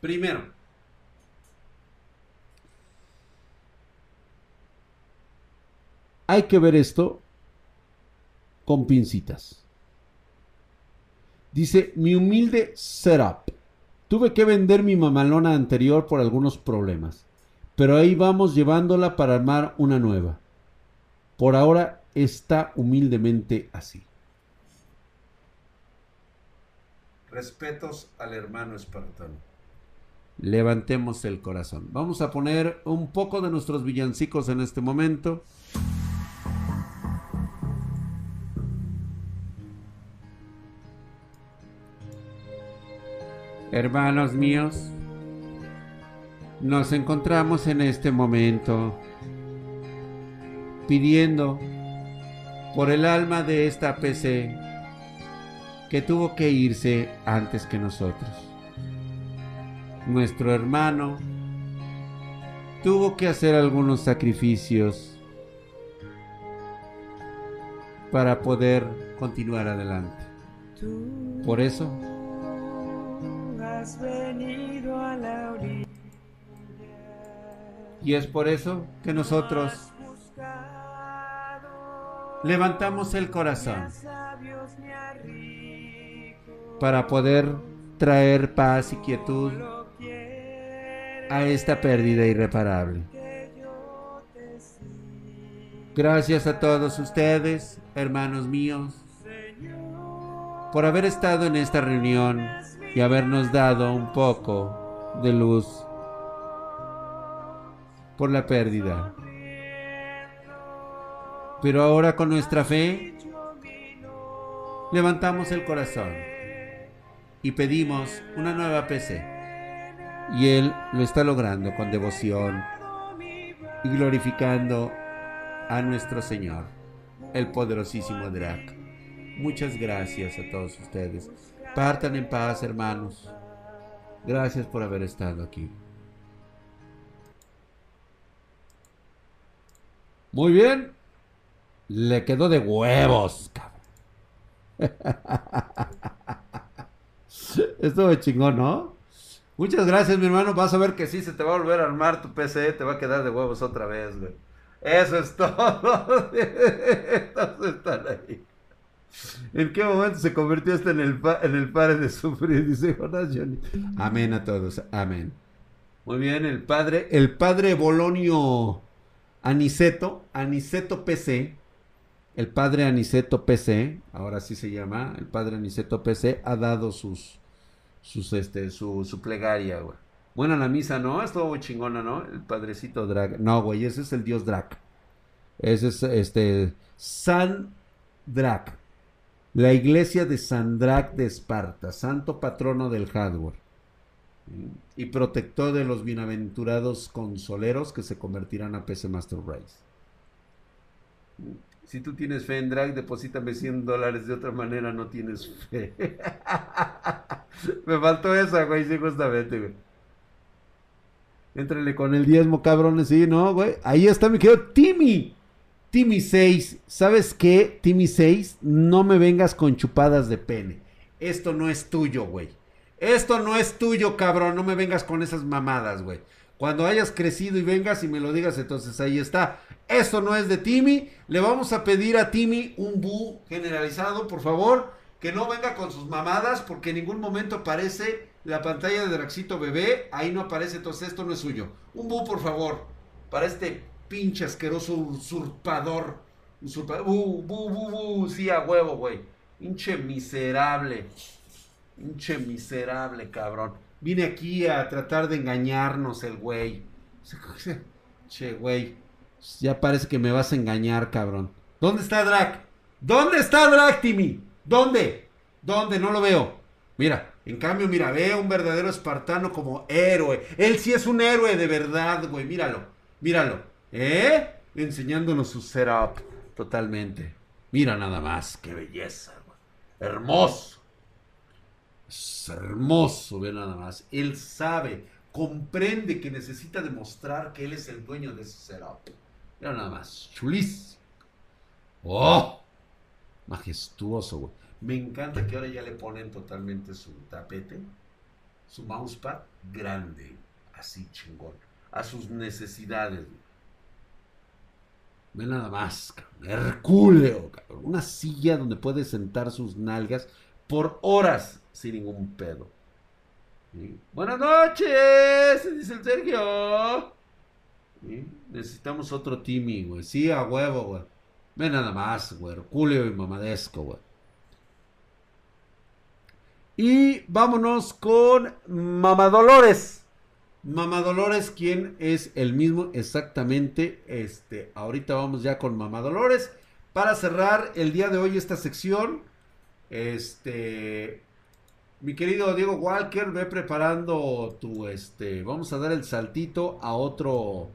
Primero. Hay que ver esto con pincitas. Dice, mi humilde setup. Tuve que vender mi mamalona anterior por algunos problemas pero ahí vamos llevándola para armar una nueva. Por ahora está humildemente así. Respetos al hermano espartano. Levantemos el corazón. Vamos a poner un poco de nuestros villancicos en este momento. Hermanos míos, nos encontramos en este momento pidiendo por el alma de esta PC que tuvo que irse antes que nosotros. Nuestro hermano tuvo que hacer algunos sacrificios para poder continuar adelante. Por eso has venido a la orilla. Y es por eso que nosotros levantamos el corazón para poder traer paz y quietud a esta pérdida irreparable. Gracias a todos ustedes, hermanos míos, por haber estado en esta reunión y habernos dado un poco de luz por la pérdida. Pero ahora con nuestra fe levantamos el corazón y pedimos una nueva PC. Y Él lo está logrando con devoción y glorificando a nuestro Señor, el poderosísimo Drac. Muchas gracias a todos ustedes. Partan en paz, hermanos. Gracias por haber estado aquí. Muy bien. Le quedó de huevos, cabrón. Esto chingón, ¿no? Muchas gracias, mi hermano. Vas a ver que sí se te va a volver a armar tu PC. Te va a quedar de huevos otra vez, güey. Eso es todo. Entonces están ahí. ¿En qué momento se convirtió este en el, padre de sufrir? Dice. Amén a todos. Amén. Muy bien, el padre, el padre Bolonio Aniceto, Aniceto PC, el padre Aniceto PC, ahora sí se llama, el padre Aniceto PC, ha dado sus, sus, este, su, su plegaria, güey. Buena la misa, ¿no? Estuvo chingona, ¿no? El padrecito Drag. No, güey, ese es el dios Drac. Ese es, este, San Drac. La iglesia de San Drac de Esparta, santo patrono del hardware. Y protector de los bienaventurados consoleros que se convertirán a PC Master Race. Si tú tienes fe en Drag, deposítame 100 dólares. De otra manera, no tienes fe. Me faltó esa, güey, sí, justamente, güey. Éntrale con el diezmo, cabrones, sí, ¿no, güey? Ahí está mi querido Timmy. Timmy 6. ¿Sabes qué, Timmy 6? No me vengas con chupadas de pene. Esto no es tuyo, güey. Esto no es tuyo, cabrón. No me vengas con esas mamadas, güey. Cuando hayas crecido y vengas y me lo digas, entonces ahí está. Esto no es de Timmy. Le vamos a pedir a Timmy un bu generalizado, por favor. Que no venga con sus mamadas, porque en ningún momento aparece la pantalla de Draxito Bebé. Ahí no aparece, entonces esto no es suyo. Un bu, por favor. Para este pinche asqueroso usurpador. Usurpador. Bu, bu, bu. Sí, a huevo, güey. Pinche miserable. Pinche miserable, cabrón. Vine aquí a tratar de engañarnos el güey. Che, güey. Ya parece que me vas a engañar, cabrón. ¿Dónde está Drac? ¿Dónde está Drac, Timmy? ¿Dónde? ¿Dónde? No lo veo. Mira, en cambio, mira, ve a un verdadero espartano como héroe. Él sí es un héroe de verdad, güey. Míralo, míralo. ¿Eh? Enseñándonos su setup totalmente. Mira nada más, qué belleza, güey. Hermoso hermoso, ve nada más. Él sabe, comprende que necesita demostrar que él es el dueño de ese setup. Mira nada más, chulísimo. ¡Oh! Majestuoso, güey. Me encanta que ahora ya le ponen totalmente su tapete, su mousepad grande, así chingón, a sus necesidades. Ve nada más, Hercúleo, una silla donde puede sentar sus nalgas por horas sin ningún pedo. Buenas noches, dice el Sergio. Necesitamos otro Timmy, güey. Sí, a huevo, güey. Ve nada más, güey. Julio y mamadesco, güey. Y vámonos con Mamadolores. Mamadolores, quien es el mismo exactamente. Este, ahorita vamos ya con Mamadolores. Para cerrar el día de hoy esta sección. Este, mi querido Diego Walker, ve preparando tu, este, vamos a dar el saltito a otro,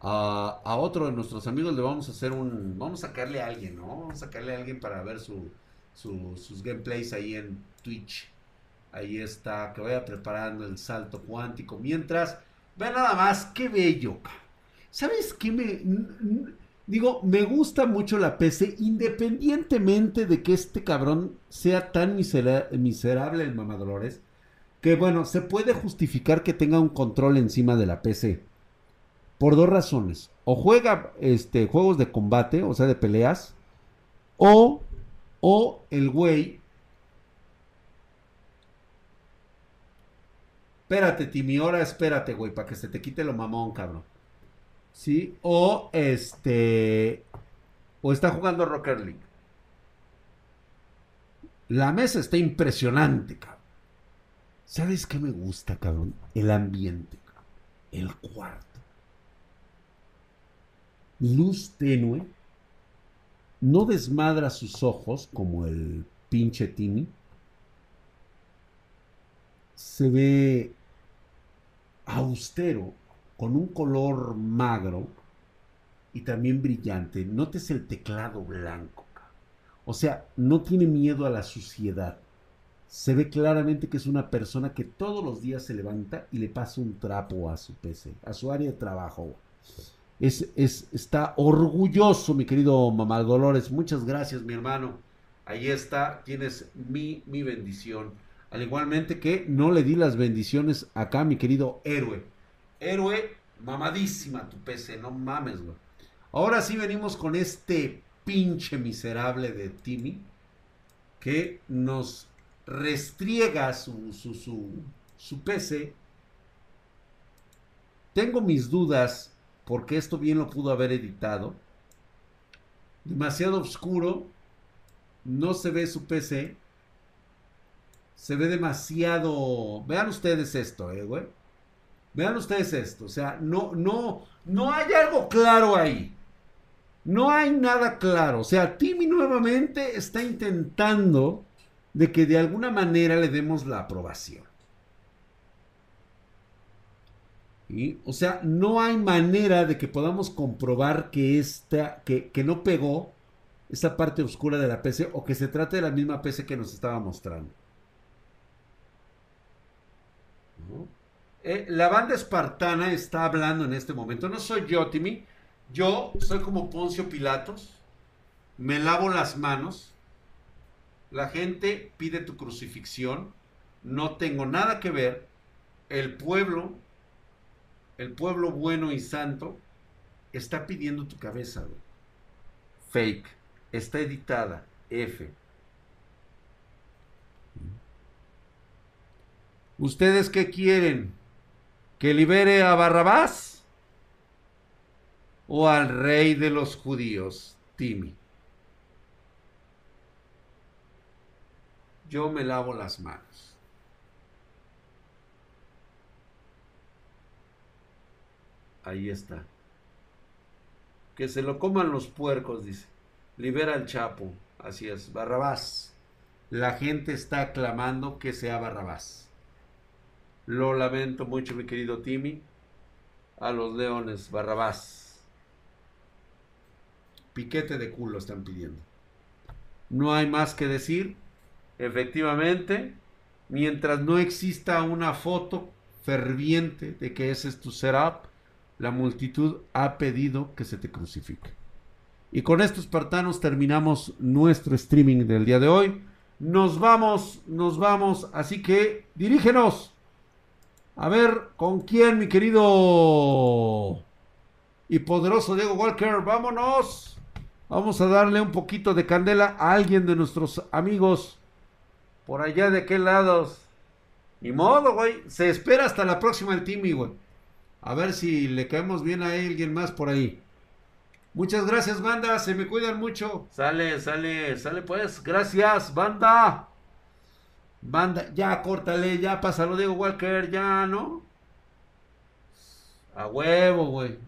a, otro de nuestros amigos, le vamos a hacer un, vamos a sacarle a alguien, ¿no? Vamos a sacarle a alguien para ver su, sus gameplays ahí en Twitch. Ahí está, que vaya preparando el salto cuántico. Mientras, ve nada más, qué bello. ¿Sabes qué me... Digo, me gusta mucho la PC, independientemente de que este cabrón sea tan miserable el mamadolores, que bueno, se puede justificar que tenga un control encima de la PC. Por dos razones. O juega este, juegos de combate, o sea, de peleas, o, o el güey... Espérate, Timi, ahora espérate, güey, para que se te quite lo mamón, cabrón. ¿sí? O este, o está jugando Rocker League. La mesa está impresionante, cabrón. ¿Sabes qué me gusta, cabrón? El ambiente, cabrón. El cuarto. Luz tenue. No desmadra sus ojos como el pinche Timmy. Se ve austero, con un color magro y también brillante. Notes el teclado blanco. O sea, no tiene miedo a la suciedad. Se ve claramente que es una persona que todos los días se levanta y le pasa un trapo a su PC, a su área de trabajo. Es, es, está orgulloso, mi querido Mamá Dolores. Muchas gracias, mi hermano. Ahí está, tienes mi, mi bendición. Al igualmente que no le di las bendiciones acá, mi querido héroe. Héroe, mamadísima tu PC, no mames, güey. Ahora sí venimos con este pinche miserable de Timmy que nos restriega su, su, su, su PC. Tengo mis dudas porque esto bien lo pudo haber editado. Demasiado oscuro. No se ve su PC. Se ve demasiado... Vean ustedes esto, eh, güey. Vean ustedes esto. O sea, no, no, no hay algo claro ahí. No hay nada claro. O sea, Timmy nuevamente está intentando de que de alguna manera le demos la aprobación. ¿Y? O sea, no hay manera de que podamos comprobar que, esta, que, que no pegó esa parte oscura de la PC o que se trate de la misma PC que nos estaba mostrando. Eh, la banda espartana está hablando en este momento. No soy yo, Timmy. Yo soy como Poncio Pilatos. Me lavo las manos. La gente pide tu crucifixión. No tengo nada que ver. El pueblo, el pueblo bueno y santo, está pidiendo tu cabeza. Güey. Fake. Está editada. F. ¿Ustedes qué quieren? ¿Que libere a Barrabás? ¿O al rey de los judíos, Timi? Yo me lavo las manos. Ahí está. Que se lo coman los puercos, dice. Libera al Chapo. Así es, Barrabás. La gente está clamando que sea Barrabás. Lo lamento mucho, mi querido Timmy. A los leones, Barrabás. Piquete de culo están pidiendo. No hay más que decir. Efectivamente, mientras no exista una foto ferviente de que ese es tu setup, la multitud ha pedido que se te crucifique. Y con estos espartanos terminamos nuestro streaming del día de hoy. Nos vamos, nos vamos, así que dirígenos. A ver, ¿con quién, mi querido y poderoso Diego Walker? Vámonos. Vamos a darle un poquito de candela a alguien de nuestros amigos por allá de qué lados. Ni modo, güey. Se espera hasta la próxima el Timmy, güey. A ver si le caemos bien a alguien más por ahí. Muchas gracias, banda. Se me cuidan mucho. Sale, sale, sale pues. Gracias, banda. Banda, ya córtale, ya pásalo, Diego Walker, ya, ¿no? A huevo, güey.